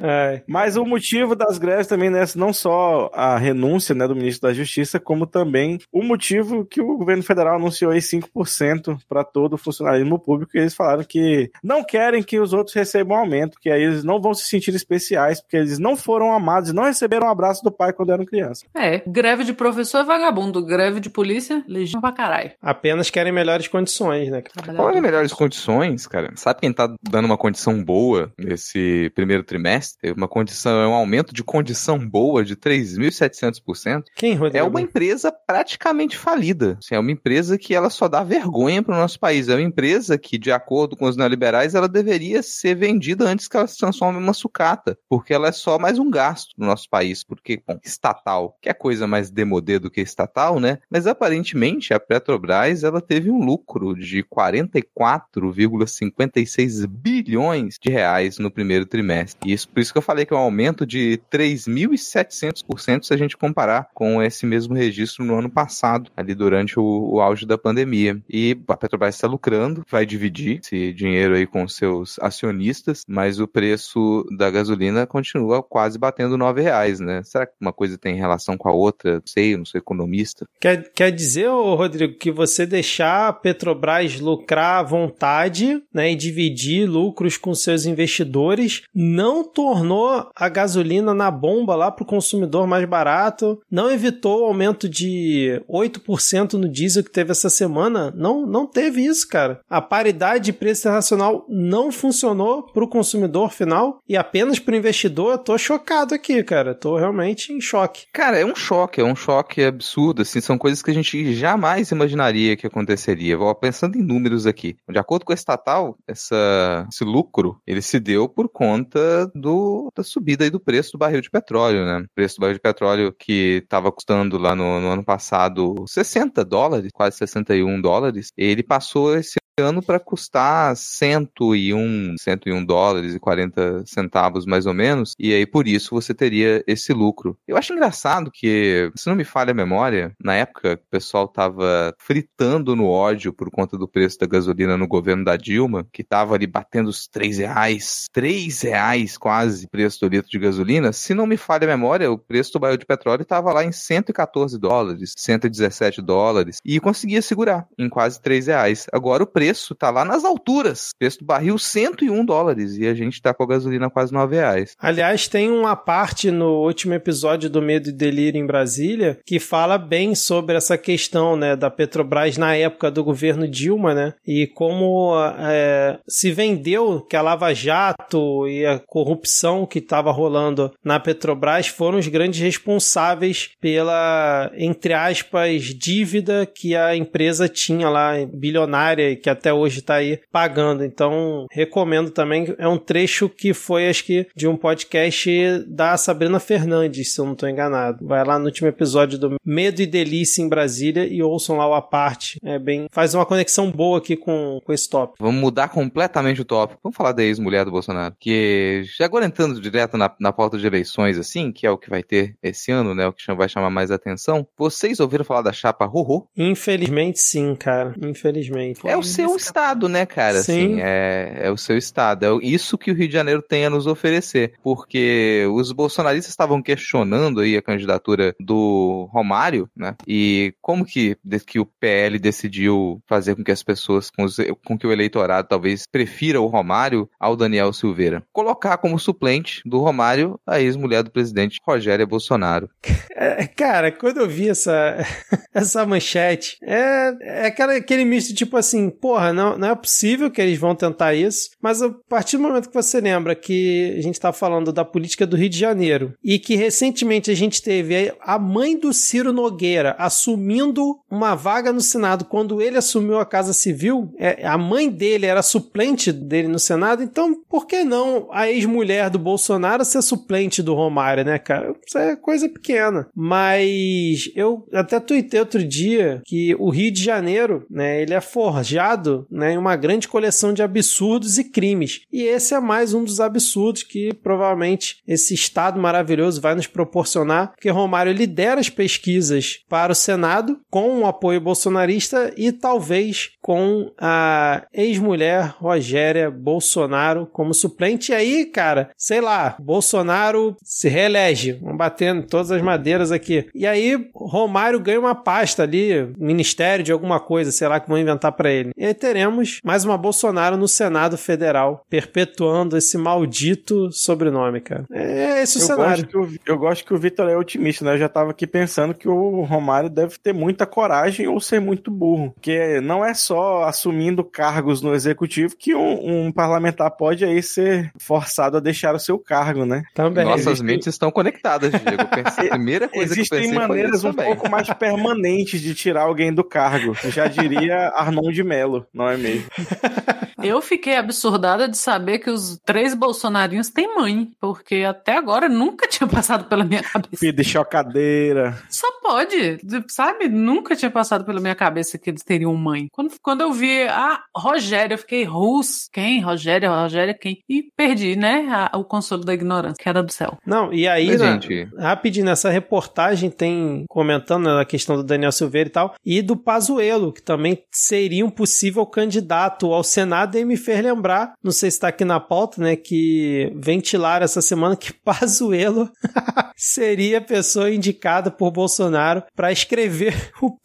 é. Mas o motivo das greves também né, não só a renúncia né, do ministro da Justiça, como também o motivo que o governo federal anunciou aí 5% para todo o funcionalismo público, e eles falaram que não querem que os outros recebam aumento, que aí eles não vão se sentir especiais, porque eles não foram amados, não receberam um abraço do pai quando eram criança. É, greve de professor é vagabundo, greve de polícia legítimo pra caralho. Apenas querem melhores condições, né? Olha melhores condições, cara. Sabe quem tá dando uma condição boa nesse primeiro trimestre? Teve uma condição, é um aumento de condição boa de 3.700%. Quem, Rodrigo? É uma empresa praticamente falida. Assim, é uma empresa que ela só dá vergonha pro nosso país. É uma empresa que, de acordo com os neoliberais, ela deveria ser vendida antes que ela se transforme em uma sucata, porque ela é só mais um gasto no nosso país, porque, bom, estatal, que é coisa mais demodê do que estatal, né? Mas aparentemente recentemente a Petrobras ela teve um lucro de 44,56 bilhões de reais no primeiro trimestre. Isso por isso que eu falei que é um aumento de 3.700% se a gente comparar com esse mesmo registro no ano passado, ali durante o, o auge da pandemia. E a Petrobras está lucrando, vai dividir esse dinheiro aí com seus acionistas, mas o preço da gasolina continua quase batendo nove reais, né? Será que uma coisa tem relação com a outra? Não sei, não sou economista. Quer, quer dizer dizer, Rodrigo, que você deixar a Petrobras lucrar à vontade né, e dividir lucros com seus investidores não tornou a gasolina na bomba lá para o consumidor mais barato, não evitou o aumento de 8% no diesel que teve essa semana. Não, não teve isso, cara. A paridade de preço internacional não funcionou para o consumidor final e apenas para o investidor. Eu tô chocado aqui, cara. Tô realmente em choque. Cara, é um choque, é um choque absurdo. Assim, são coisas que a gente jamais imaginaria que aconteceria. Vou pensando em números aqui. De acordo com a estatal, essa, esse lucro ele se deu por conta do, da subida aí do preço do barril de petróleo, né? O preço do barril de petróleo que estava custando lá no, no ano passado 60 dólares, quase 61 dólares, ele passou esse ano para custar 101, 101 dólares e 40 centavos mais ou menos, e aí por isso você teria esse lucro. Eu acho engraçado que, se não me falha a memória, na época o pessoal tava fritando no ódio por conta do preço da gasolina no governo da Dilma, que tava ali batendo os 3 reais, 3 reais quase o preço do litro de gasolina, se não me falha a memória, o preço do barril de petróleo estava lá em 114 dólares, 117 dólares, e conseguia segurar em quase 3 reais. Agora o preço preço tá lá nas alturas. O preço do barril 101 dólares e a gente tá com a gasolina quase 9 reais. Aliás, tem uma parte no último episódio do Medo e Delírio em Brasília que fala bem sobre essa questão, né, da Petrobras na época do governo Dilma, né, e como é, se vendeu que a Lava Jato e a corrupção que estava rolando na Petrobras foram os grandes responsáveis pela, entre aspas, dívida que a empresa tinha lá, bilionária, que a até hoje está aí pagando. Então, recomendo também. É um trecho que foi, acho que, de um podcast da Sabrina Fernandes, se eu não estou enganado. Vai lá no último episódio do Medo e Delícia em Brasília e ouçam lá o a parte. É bem. Faz uma conexão boa aqui com, com esse tópico. Vamos mudar completamente o tópico. Vamos falar da ex-mulher do Bolsonaro. Que, já agora entrando direto na, na pauta de eleições, assim, que é o que vai ter esse ano, né? O que vai chamar mais atenção. Vocês ouviram falar da chapa Rorô? Infelizmente, sim, cara. Infelizmente. É o seu seu estado, né, cara? Sim. Assim, é, é o seu estado. É isso que o Rio de Janeiro tem a nos oferecer. Porque os bolsonaristas estavam questionando aí a candidatura do Romário, né? E como que, que o PL decidiu fazer com que as pessoas, com, os, com que o eleitorado talvez prefira o Romário ao Daniel Silveira? Colocar como suplente do Romário a ex-mulher do presidente Rogério Bolsonaro. É, cara, quando eu vi essa, essa manchete, é, é aquela, aquele misto tipo assim, pô, porra, não, não é possível que eles vão tentar isso, mas a partir do momento que você lembra que a gente está falando da política do Rio de Janeiro e que recentemente a gente teve a mãe do Ciro Nogueira assumindo uma vaga no Senado quando ele assumiu a Casa Civil, é, a mãe dele era suplente dele no Senado, então por que não a ex-mulher do Bolsonaro ser suplente do Romário, né, cara? Isso é coisa pequena. Mas eu até tuitei outro dia que o Rio de Janeiro, né, ele é forjado né, em uma grande coleção de absurdos e crimes. E esse é mais um dos absurdos que provavelmente esse Estado maravilhoso vai nos proporcionar, porque Romário lidera as pesquisas para o Senado com o apoio bolsonarista e talvez com a ex-mulher Rogéria Bolsonaro como suplente. E aí, cara, sei lá, Bolsonaro se reelege. Vamos batendo todas as madeiras aqui. E aí, Romário ganha uma pasta ali, ministério de alguma coisa, sei lá, que vão inventar para ele. E aí teremos mais uma Bolsonaro no Senado Federal, perpetuando esse maldito sobrenome, cara. É esse o eu cenário. Gosto que o, eu gosto que o Vitor é otimista, né? Eu já tava aqui pensando que o Romário deve ter muita coragem ou ser muito burro. Porque não é só assumindo cargos no executivo que um, um parlamentar pode aí ser forçado a deixar o seu cargo, né? Também. Nossas Existem... mentes estão conectadas, Diego. Pensei, a primeira coisa Existem que eu pensei maneiras um também. pouco mais permanentes de tirar alguém do cargo. Já diria Arnon de Mello, não é mesmo? Eu fiquei absurdada de saber que os três bolsonarinhos têm mãe, porque até agora nunca tinha passado pela minha cabeça. Filho de chocadeira. Só pode, sabe? Nunca tinha passado pela minha cabeça que eles teriam mãe. Quando, quando eu vi a Rogéria, eu fiquei, Rus, quem? Rogéria, Rogéria, quem? E perdi, né? A, o consolo da ignorância, que era do céu. Não, e aí, Mas, na, gente... rapidinho, nessa reportagem tem comentando a questão do Daniel Silveira e tal, e do Pazuello, que também seria um possível candidato ao Senado, e me fez lembrar, não sei se está aqui na pauta, né, que ventilaram essa semana que Pazuello seria a pessoa indicada por Bolsonaro para escrever o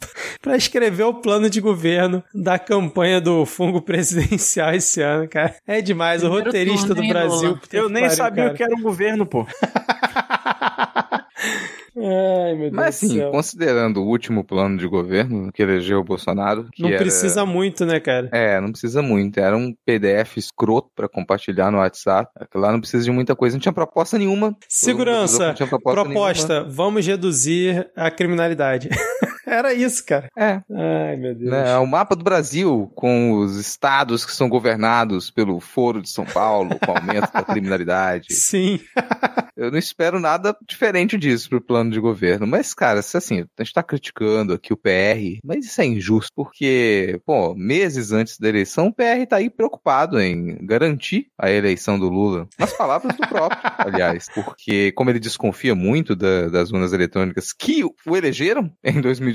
para escrever o plano de governo da campanha do fungo presidencial esse ano, cara. É demais, Primeiro o roteirista turno, do hein, Brasil. Eu nem pariu, sabia cara. o que era um governo, pô. Ai, meu Deus Mas assim, considerando o último plano de governo que elegeu o Bolsonaro, que Não era- precisa muito, né, cara? É, não precisa muito. Era um PDF escroto pra compartilhar no WhatsApp. Lá não precisa de muita coisa. Não tinha proposta nenhuma. Segurança, Não tinha proposta, proposta, vamos reduzir a criminalidade. Era isso, cara. nenhuma. Ai, meu É. Deus. Né, o mapa do Brasil, com os estados que são governados pelo Foro de São Paulo, com o aumento da criminalidade. Sim. Eu não espero nada diferente disso pro plano de governo. Mas, cara, se assim, a gente tá criticando aqui o PR, mas isso é injusto, porque, pô, meses antes da eleição, o PR tá aí preocupado em garantir a eleição do Lula. Nas palavras do próprio, aliás. Porque, como ele desconfia muito da- das urnas eletrônicas que o elegeram em 2018,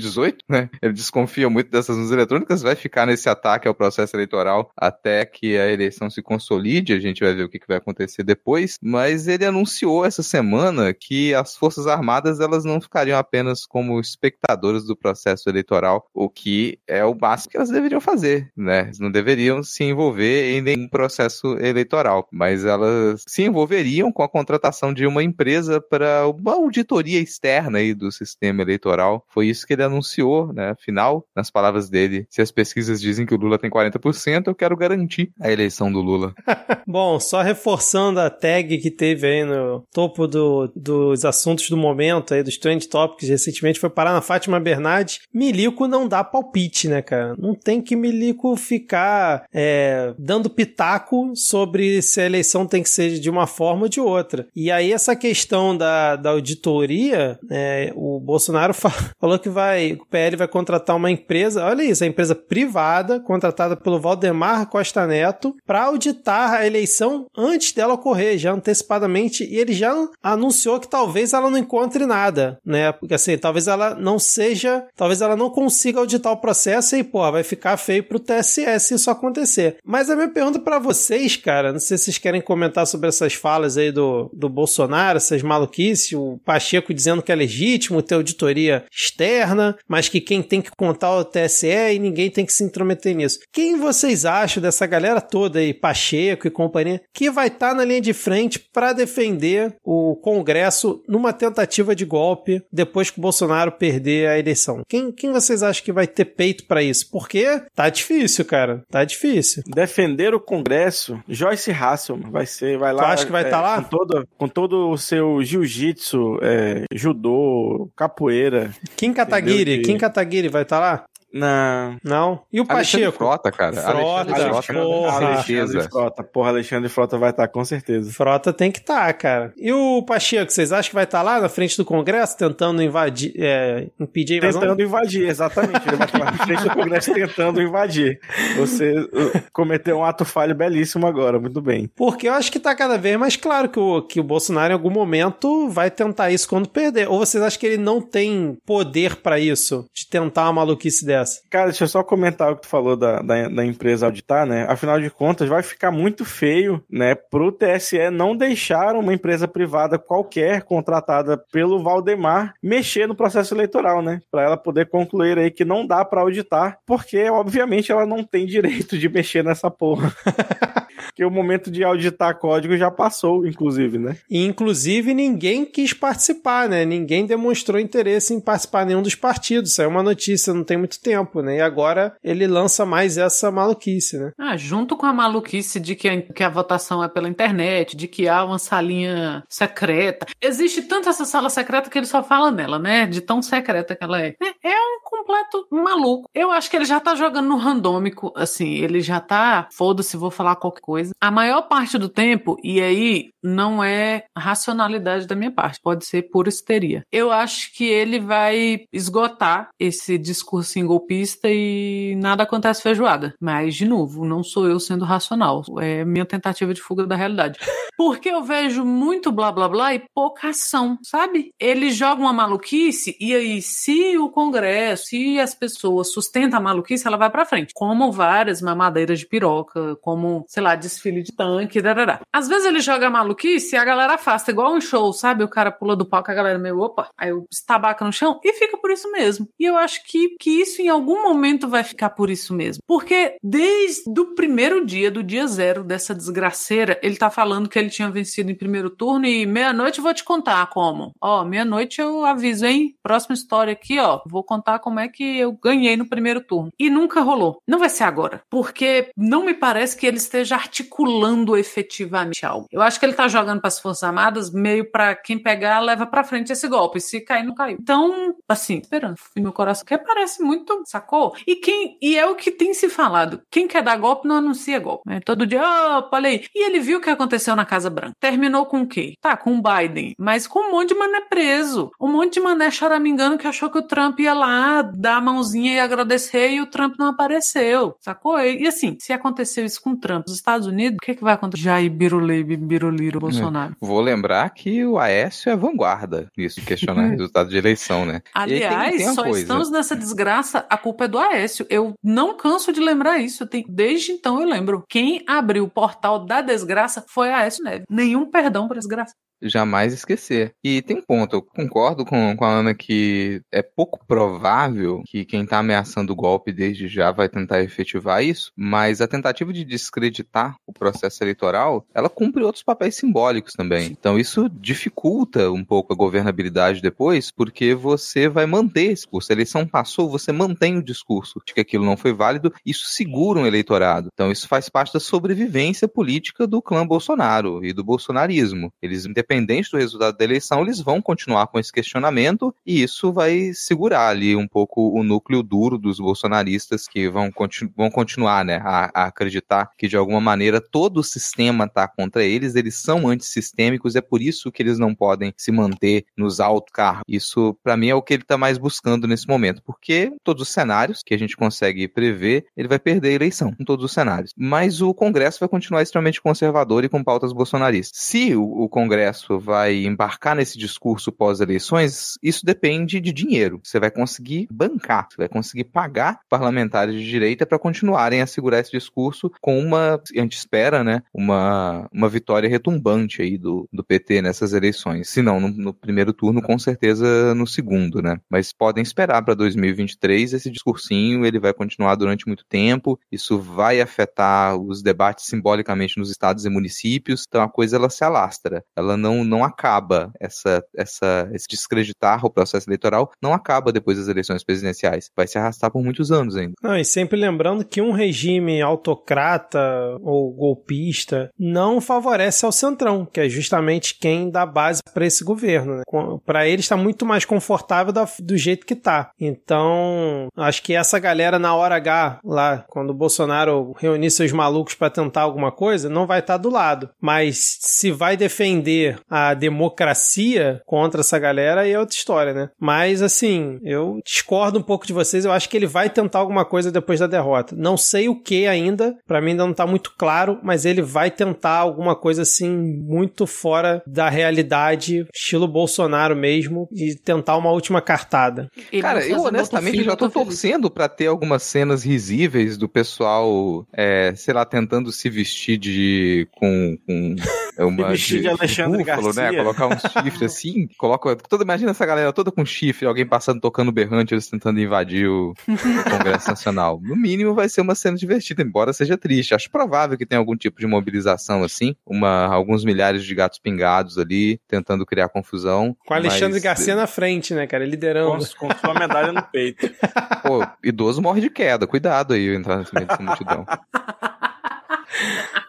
né? Ele desconfia muito dessas urnas eletrônicas, vai ficar nesse ataque ao processo eleitoral até que a eleição se consolide. A gente vai ver o que, que vai acontecer depois. Mas ele anunciou essa semana que as Forças Armadas elas não ficariam apenas como espectadoras do processo eleitoral, o que é o básico que elas deveriam fazer, né? Eles não deveriam se envolver em nenhum processo eleitoral, mas elas se envolveriam com a contratação de uma empresa para uma auditoria externa aí do sistema eleitoral. Foi isso que ele anunciou, né? Afinal, nas palavras dele, se as pesquisas dizem que o Lula tem 40%, eu quero garantir a eleição do Lula. Bom, só reforçando a tag que teve aí no topo do- dos assuntos do momento, aí dos Trend Topics, recentemente foi parar na Fátima Bernardes. Milico não dá palpite, né, cara? Não tem que Milico ficar é, dando pitaco sobre se a eleição tem que ser de uma forma ou de outra. E aí, essa questão da, da auditoria, é, o Bolsonaro fa- falou que vai, o PL vai contratar uma empresa, olha isso, a empresa privada, contratada pelo Valdemar Costa Neto, para auditar a eleição antes dela ocorrer, já antecipadamente, e ele já anunciou que talvez ela não encontre nada, né? Porque assim, talvez ela não seja, talvez ela não consiga auditar o processo e, pô, vai ficar feio pro TSE se isso acontecer. Mas a minha pergunta para vocês, cara, não sei se vocês querem comentar sobre essas falas aí do, do Bolsonaro, essas maluquices, o Pacheco dizendo que é legítimo ter auditoria externa, mas que quem tem que contar é o TSE e ninguém tem que se intrometer nisso. Quem vocês acham dessa galera toda aí, Pacheco e companhia, que vai estar na linha de frente para defender o Congresso numa tentativa de golpe depois que o Bolsonaro perder a eleição? Quem, quem vocês acham que vai ter peito para isso? Porque tá difícil, cara. Tá difícil. Defender o Congresso, Joyce Hasselman vai ser, vai lá. Tu acha que vai é, tá lá? Com todo, com todo o seu jiu-jitsu, é, judô, capoeira. Kim Kataguiri, Entendeu? Kim Kataguiri vai estar lá? Não. Não? E o Alexandre Pacheco? Frota, cara. Frota, Alexandre Frota, porra. com Alexandre certeza. Frota. Porra, Alexandre Frota vai estar com certeza. Frota tem que estar, cara. E o Pacheco, vocês acham que vai estar lá na frente do Congresso tentando invadir, é, impedir a invasão? Tentando invadir, exatamente. Ele vai estar na frente do Congresso tentando invadir. Você cometeu um ato falho belíssimo agora, muito bem. Porque eu acho que tá cada vez mais claro que o, que o Bolsonaro em algum momento vai tentar isso quando perder. Ou vocês acham que ele não tem poder pra isso? De tentar uma maluquice dessa? Cara, deixa eu só comentar o que tu falou da, da, da empresa auditar, né? Afinal de contas, vai ficar muito feio, né, pro TSE não deixar uma empresa privada qualquer contratada pelo Valdemar mexer no processo eleitoral, né? Pra ela poder concluir aí que não dá pra auditar, porque obviamente ela não tem direito de mexer nessa porra. Porque o momento de auditar código já passou, inclusive, né? E, inclusive, ninguém quis participar, né? Ninguém demonstrou interesse em participar nenhum dos partidos. Saiu uma notícia não tem muito tempo, né? E agora ele lança mais essa maluquice, né? Ah, junto com a maluquice de que a, que a votação é pela internet, de que há uma salinha secreta. Existe tanto essa sala secreta que ele só fala nela, né? De tão secreta que ela é. É, é um completo maluco. Eu acho que ele já tá jogando no randômico, assim, ele já tá, foda-se, vou falar qualquer coisa. A maior parte do tempo, e aí não é racionalidade da minha parte, pode ser pura histeria. Eu acho que ele vai esgotar esse discurso golpista e nada acontece feijoada. Mas, de novo, não sou eu sendo racional, é minha tentativa de fuga da realidade. Porque eu vejo muito blá blá blá e pouca ação, sabe? Ele joga uma maluquice e aí, se o Congresso, se as pessoas sustentam a maluquice, ela vai pra frente. Como várias mamadeiras de piroca, como, sei lá, desfile de tanque, darará. Às vezes ele joga a maluquice e a galera afasta, igual um show, sabe? O cara pula do palco, a galera meio, opa, aí eu estabaca no chão e fica por isso mesmo. E eu acho que, que isso em algum momento vai ficar por isso mesmo. Porque desde o primeiro dia, do dia zero dessa desgraceira, ele tá falando que ele tinha vencido em primeiro turno e meia-noite vou te contar como. Ó, meia-noite eu aviso, hein? Próxima história aqui, ó. Vou contar como é que eu ganhei no primeiro turno. E nunca rolou. Não vai ser agora. Porque não me parece que ele esteja articulando efetivamente algo. Eu acho que ele tá jogando para as Forças Armadas meio para quem pegar leva para frente esse golpe. Se cair, não caiu. Então, assim, esperando. E meu coração que parece muito, sacou? E quem e é o que tem se falado. Quem quer dar golpe não anuncia golpe. Né? Todo dia, opa, olha aí. E ele viu o que aconteceu na Casa Branca. Terminou com o quê? Tá, com o Biden. Mas com um monte de mané preso. Um monte de mané choramingando que achou que o Trump ia lá dar a mãozinha e agradecer e o Trump não apareceu. Sacou? E, e assim, se aconteceu isso com o Trump nos Estados Unidos, o que, que vai acontecer? Jair Birulei, Biruliro, Bolsonaro. Vou lembrar que o Aécio é vanguarda nisso, questionar resultado de eleição, né? Tem- Aliás, tem uma só coisa. estamos nessa desgraça, a culpa é do Aécio. Eu não canso de lembrar isso. Tem- desde então eu lembro. Quem abriu o portal da desgraça foi Aécio Neves. Nenhum perdão para desgraça. Jamais esquecer. E tem um ponto, eu concordo com, com a Ana que é pouco provável que quem está ameaçando o golpe desde já vai tentar efetivar isso, mas a tentativa de descreditar o processo eleitoral, ela cumpre outros papéis simbólicos também. Então isso dificulta um pouco a governabilidade depois, porque você vai manter esse discurso. A eleição passou, você mantém o discurso de que aquilo não foi válido, isso segura um eleitorado. Então isso faz parte da sobrevivência política do clã Bolsonaro e do bolsonarismo. Eles, independente do resultado da eleição, eles vão continuar com esse questionamento e isso vai segurar ali um pouco o núcleo duro dos bolsonaristas que vão, continu vão continuar né, a, a acreditar que de alguma maneira todo o sistema está contra eles, eles são antissistêmicos, é por isso que eles não podem se manter nos altos cargos. Isso, para mim, é o que ele está mais buscando nesse momento, porque todos os cenários que a gente consegue prever, ele vai perder a eleição, em todos os cenários. Mas o Congresso vai continuar extremamente conservador e com pautas bolsonaristas. Se o, o Congresso vai embarcar nesse discurso pós-eleições, isso depende de dinheiro. Você vai conseguir bancar, você vai conseguir pagar parlamentares de direita para continuarem a segurar esse discurso com uma, a gente espera, né, uma, uma vitória retumbante aí do, do PT nessas eleições. Se não no, no primeiro turno, com certeza no segundo, né? Mas podem esperar para 2023 esse discursinho, ele vai continuar durante muito tempo, isso vai afetar os debates simbolicamente nos estados e municípios, então a coisa ela se alastra. Ela não, não acaba essa, essa, esse descreditar o processo eleitoral, não acaba depois das eleições presidenciais. Vai se arrastar por muitos anos ainda. Não, e sempre lembrando que um regime autocrata ou golpista não favorece ao centrão, que é justamente quem dá base para esse governo. Né? Para ele está muito mais confortável do jeito que tá. Então, acho que essa galera na hora H, lá, quando o Bolsonaro reunir seus malucos para tentar alguma coisa, não vai estar tá do lado. Mas se vai defender a democracia contra essa galera, aí é outra história, né? Mas, assim, eu discordo um pouco de vocês. Eu acho que ele vai tentar alguma coisa depois da derrota. Não sei o que ainda, para mim ainda não tá muito claro, mas ele vai tentar alguma coisa assim muito fora da realidade, estilo Bolsonaro mesmo, e tentar uma última cartada. Ele Cara, eu honestamente já tô torcendo para ter algumas cenas risíveis do pessoal, é, sei lá, tentando se vestir de com, com uma vestir de, de Alexandre de búfalo, né? Garcia. né? Colocar um chifre assim, coloca toda imagina essa galera toda com chifre, alguém passando tocando berrante, eles tentando invadir o, o Congresso Nacional. No mínimo vai ser uma cena divertida, embora seja triste. Acho provável que tenha algum tipo de mobilização assim, uma alguns milhares de gatos pingados ali tentando criar confusão. Com Alexandre mas... Garcia na frente, né, cara, liderando. Com, com sua medalha no peito. Pô, idoso morre de queda, cuidado aí entrar nesse meio dessa multidão.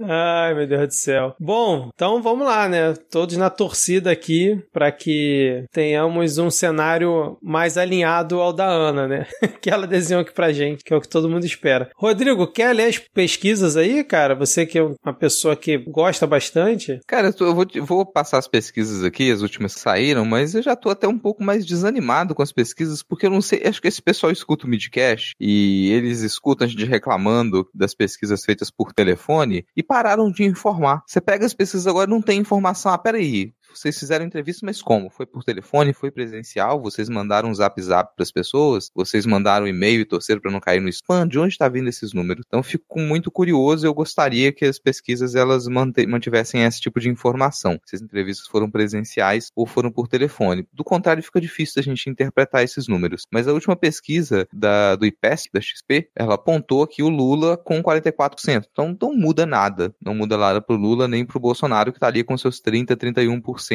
Ai, meu Deus do céu. Bom, então vamos lá, né? Todos na torcida aqui para que tenhamos um cenário mais alinhado ao da Ana, né? que ela desenhou aqui pra gente, que é o que todo mundo espera. Rodrigo, quer ler as pesquisas aí, cara? Você que é uma pessoa que gosta bastante. Cara, eu vou, vou passar as pesquisas aqui, as últimas que saíram, mas eu já tô até um pouco mais desanimado com as pesquisas, porque eu não sei, acho que esse pessoal escuta o Midcast e eles escutam a gente reclamando das pesquisas feitas por telefone e pararam de informar. Você pega as pesquisas agora não tem informação. Ah, peraí, vocês fizeram entrevista, mas como? Foi por telefone, foi presencial? Vocês mandaram um zap zap para as pessoas? Vocês mandaram e-mail e torceram para não cair no spam? De onde está vindo esses números? Então fico muito curioso. Eu gostaria que as pesquisas elas mantivessem esse tipo de informação. Se as entrevistas foram presenciais ou foram por telefone. Do contrário, fica difícil a gente interpretar esses números. Mas a última pesquisa da, do IPESC, da XP, ela apontou aqui o Lula com 44%. Então não muda nada. Não muda nada para o Lula nem para o Bolsonaro, que está ali com seus 30, 31%.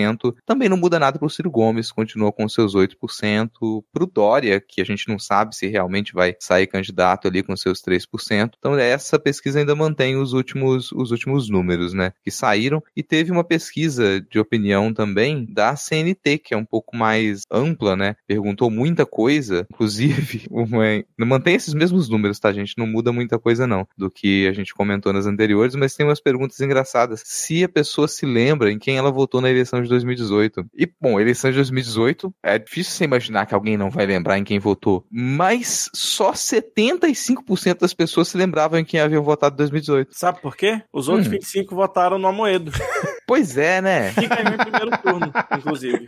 Também não muda nada para o Ciro Gomes, continua com seus 8%. Para o Dória, que a gente não sabe se realmente vai sair candidato ali com seus 3%. Então essa pesquisa ainda mantém os últimos, os últimos números, né? Que saíram. E teve uma pesquisa de opinião também da CNT, que é um pouco mais ampla, né? Perguntou muita coisa, inclusive, uma... mantém esses mesmos números, tá, gente? Não muda muita coisa, não, do que a gente comentou nas anteriores, mas tem umas perguntas engraçadas. Se a pessoa se lembra em quem ela votou na eleição eleição de 2018. E, bom, eleição de 2018, é difícil você imaginar que alguém não vai lembrar em quem votou, mas só 75% das pessoas se lembravam em quem haviam votado em 2018. Sabe por quê? Os outros hum. 25 votaram no Amoedo. Pois é, né? Que ganhou em primeiro turno, inclusive.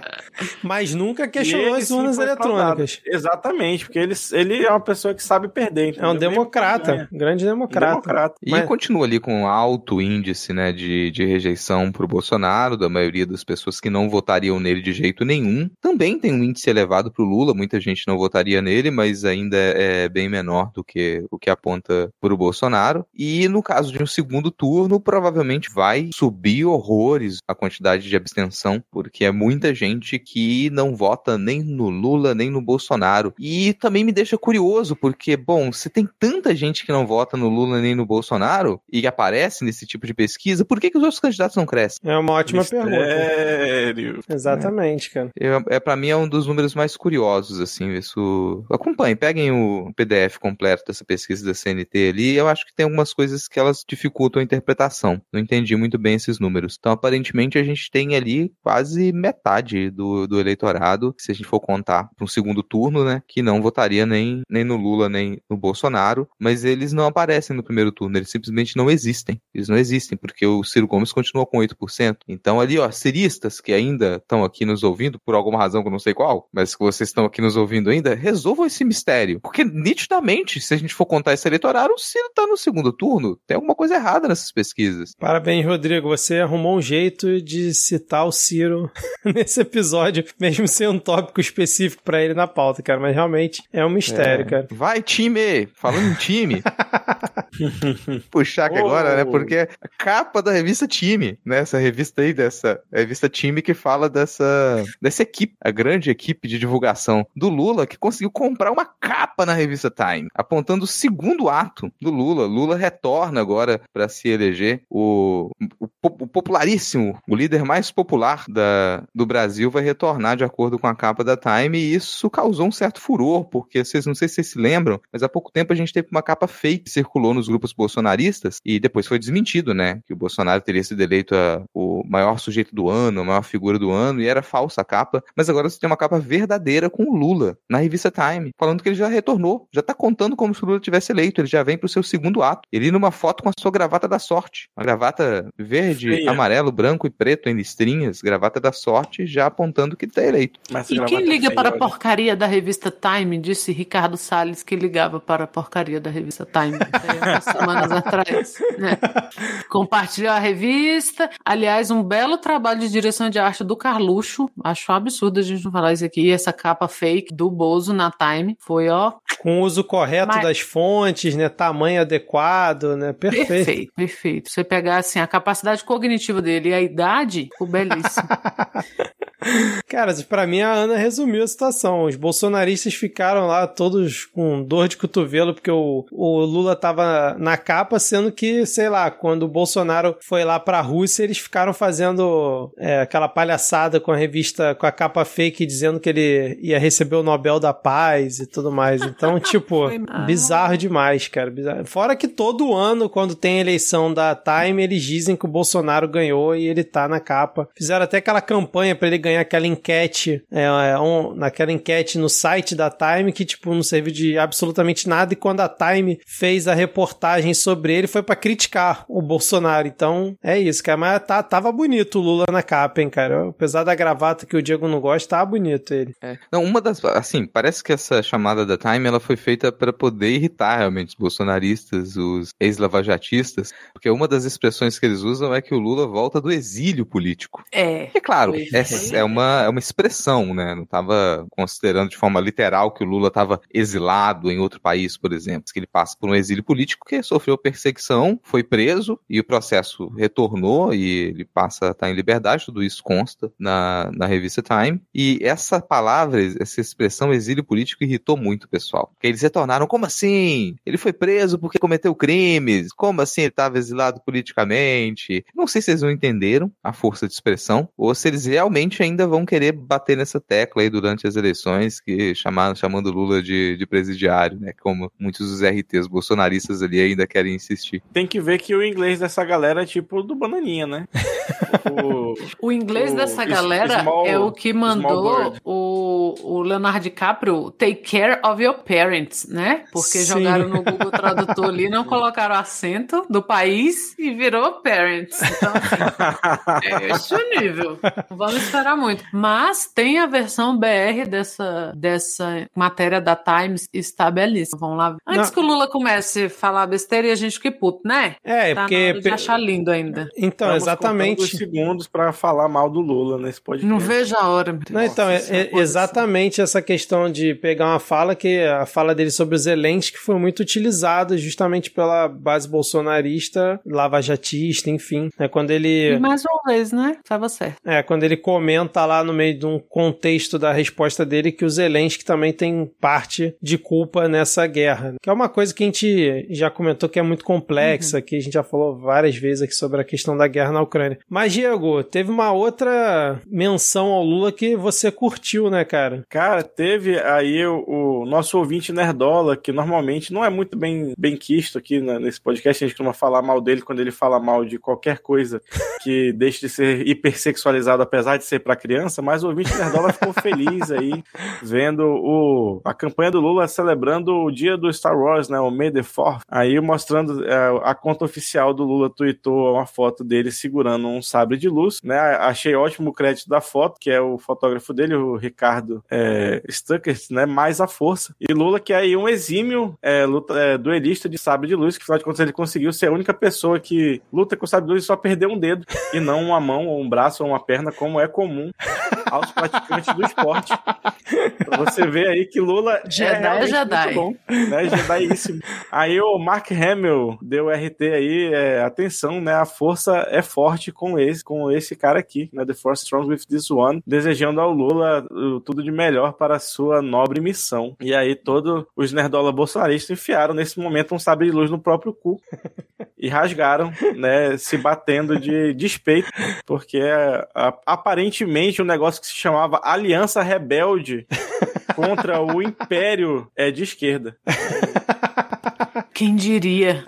Mas nunca questionou as urnas eletrônicas. Exatamente, porque ele, ele é uma pessoa que sabe perder. Entendeu? É um democrata, um grande democrata. democrata. E Mas... continua ali com alto índice né, de, de rejeição pro Bolsonaro, da maioria das pessoas que não votariam nele de jeito nenhum. Também tem um índice elevado pro Lula, muita gente não votaria nele, mas ainda é bem menor do que o que aponta pro Bolsonaro. E no caso de um segundo turno, provavelmente vai subir subir horrores a quantidade de abstenção, porque é muita gente que não vota nem no Lula, nem no Bolsonaro. E também me deixa curioso, porque, bom, se tem tanta gente que não vota no Lula nem no Bolsonaro e aparece nesse tipo de pesquisa, por que, que os outros candidatos não crescem? É uma ótima Mistério. pergunta. Exatamente, cara. É, é para mim é um dos números mais curiosos, assim, isso. Acompanhem, peguem o PDF completo dessa pesquisa da CNT ali. Eu acho que tem algumas coisas que elas dificultam a interpretação. Não entendi muito bem esses números. Então, aparentemente, a gente tem ali quase metade do, do eleitorado, se a gente for contar para um segundo turno, né, que não votaria nem, nem no Lula, nem no Bolsonaro, mas eles não aparecem no primeiro turno, eles simplesmente não existem. Eles não existem, porque o Ciro Gomes continua com 8%. Então, ali, ó, ciristas que ainda estão aqui nos ouvindo, por alguma razão que eu não sei qual, mas que vocês estão aqui nos ouvindo ainda, resolvam esse mistério. Porque, nitidamente, se a gente for contar esse eleitorado, o Ciro tá no segundo turno. Tem alguma coisa errada nessas pesquisas. Parabéns, Rodrigo. Você você arrumou um jeito de citar o Ciro nesse episódio, mesmo sem um tópico específico para ele na pauta, cara. Mas realmente é um mistério, é. cara. Vai, time! Falando em time. puxar aqui Oh. agora, né? Porque a capa da revista Time, né? Essa revista aí, dessa revista Time que fala dessa, dessa equipe, a grande equipe de divulgação do Lula, que conseguiu comprar uma capa na revista Time, apontando o segundo ato do Lula. Lula retorna agora para se eleger o, o, o popularíssimo, o líder mais popular da, do Brasil vai retornar de acordo com a capa da Time, e isso causou um certo furor, porque vocês não sei se vocês se lembram, mas há pouco tempo a gente teve uma capa fake que circulou nos grupos bolsonaristas e depois foi desmentido, né? Que o Bolsonaro teria sido eleito a- o maior sujeito do ano, a maior figura do ano, e era falsa a capa. Mas agora você tem uma capa verdadeira com o Lula na revista Time, falando que ele já retornou, já tá contando como se o Lula tivesse eleito, ele já vem pro seu segundo ato. Ele numa foto com a sua gravata da sorte. Uma gravata verde, Feia. amarelo, branco e preto em listrinhas, gravata da sorte, já apontando que ele tá eleito. Mas E quem liga para a porcaria da revista Time? Disse Ricardo Salles que ligava para a porcaria da revista Time semanas atrás. né? Compartilhou a revista. Aliás, um belo trabalho de direção de arte do Carluxo. Acho um absurdo a gente não falar isso aqui. Essa capa fake do Bozo na Time foi, ó, Com o uso correto Mas- das fontes, né? Tamanho adequado, né? Perfeito. perfeito, perfeito. Você pegar assim a capacidade cognitiva dele e a idade, ficou belíssimo. Cara, pra mim a Ana resumiu a situação. Os bolsonaristas ficaram lá todos com dor de cotovelo porque o, o Lula tava na capa, sendo que, sei lá, quando o Bolsonaro foi lá pra Rússia, eles ficaram fazendo é, aquela palhaçada com a revista, com a capa fake, dizendo que ele ia receber o Nobel da Paz e tudo mais. Então, tipo, bizarro demais, cara. bizarro. Fora que todo ano, quando tem eleição da Time, eles dizem que o Bolsonaro ganhou e ele tá na capa. Fizeram até aquela campanha pra ele ganhar aquela enquete, é, é, um- naquela enquete no site da Time, que, tipo, não serviu de absolutamente nada. E quando a Time fez a reportagem sobre ele, foi pra criticar o Bolsonaro. Então, é isso, cara. Mas tá, tava bonito o Lula na capa, hein, cara. Apesar da gravata que o Diego não gosta, tava bonito ele. É. Não, uma das. Assim, parece que essa chamada da Time ela foi feita para poder irritar realmente os bolsonaristas, os ex-lavajatistas, porque uma das expressões que eles usam é que o Lula volta do exílio político. É. Claro, é, é uma, é uma expressão, né? Não estava considerando de forma literal que o Lula estava exilado em outro país, por exemplo. Que ele passa por um exílio político que sofreu perseguição, foi preso e o processo retornou e ele passa a estar em liberdade. Tudo isso consta na, na revista Time. E essa palavra, essa expressão exílio político irritou muito o pessoal. Porque eles retornaram, como assim? Ele foi preso porque cometeu crimes? Como assim ele estava exilado politicamente? Não sei se eles não entenderam a força de expressão ou se eles realmente ainda vão querer bater nessa tecla aí durante as eleições, que chamaram, chamando Lula de, de presidiário, né? Como muitos dos RTs bolsonaristas ali ainda querem insistir. Tem que ver que o inglês dessa galera é tipo do Bananinha, né? o... O inglês O dessa galera small- é o que mandou o, o Leonardo DiCaprio take care of your parents, né? Porque Sim. jogaram no Google Tradutor ali, não colocaram acento do país e virou parents. Então, assim, é esse o nível. Não vamos esperar muito. Mas tem a versão BR dessa, dessa matéria da Times está belíssima. Vamos lá. Antes Não. que o Lula comece a falar besteira e a gente fique puto, né? É, Tá porque. na hora de achar lindo ainda. Então, Estamos exatamente. os segundos pra falar mal do Lula nesse podcast. Não vejo a hora. meu Deus. Não, então, é, Nossa, é coisa exatamente essa questão de pegar uma fala que a fala dele sobre o Zelensky foi muito utilizada justamente pela base bolsonarista, lavajatista, enfim. É quando E ele mais uma vez, né? Tava certo. é quando ele comenta lá no meio de um contexto da resposta dele que o Zelensky também tem parte de culpa nessa guerra, que é uma coisa que a gente já comentou que é muito complexa, que a gente já falou várias vezes aqui sobre a questão da guerra na Ucrânia. Mas Diego, teve uma outra menção ao Lula que você curtiu, né, cara? Cara, teve aí o, o nosso ouvinte Nerdola, que normalmente não é muito bem, bem quisto aqui né, nesse podcast, a gente costuma falar mal dele quando ele fala mal de qualquer coisa que deixe de ser hipersexualizado, apesar de ser pra criança, mas o ouvinte Nerdola ficou feliz aí, vendo o, a campanha do Lula celebrando o dia do Star Wars, né, o May the 4 aí mostrando é, a conta oficial do Lula tweetou uma foto dele segurando um sabre de luz, né, achei ótimo o crédito da foto, que é o fotógrafo dele, o Ricardo é, Stuckert, né, mais a força. E Lula, que é aí um exímio é, luta, é, duelista de sabre de luz, que afinal de contas ele conseguiu ser a única pessoa que luta com sabre de luz só perdeu um dedo, e não uma mão, ou um braço, ou uma perna, como é comum aos praticantes do esporte. Você ver aí que Lula Jedi é Jedi. muito bom, né? Jediíssimo. Aí o Mark Hamill deu RT aí, é, atenção, né? A força é forte com esse, com esse cara aqui, né? The Force Strong with this one, desejando ao Lula uh, tudo de melhor para a sua nobre missão. E aí todos os nerdola bolsonaristas enfiaram nesse momento um sabre de luz no próprio cu e rasgaram, né? Se batendo de despeito, porque a- aparentemente um negócio que se chamava Aliança Rebelde contra o Império é de esquerda. Quem diria?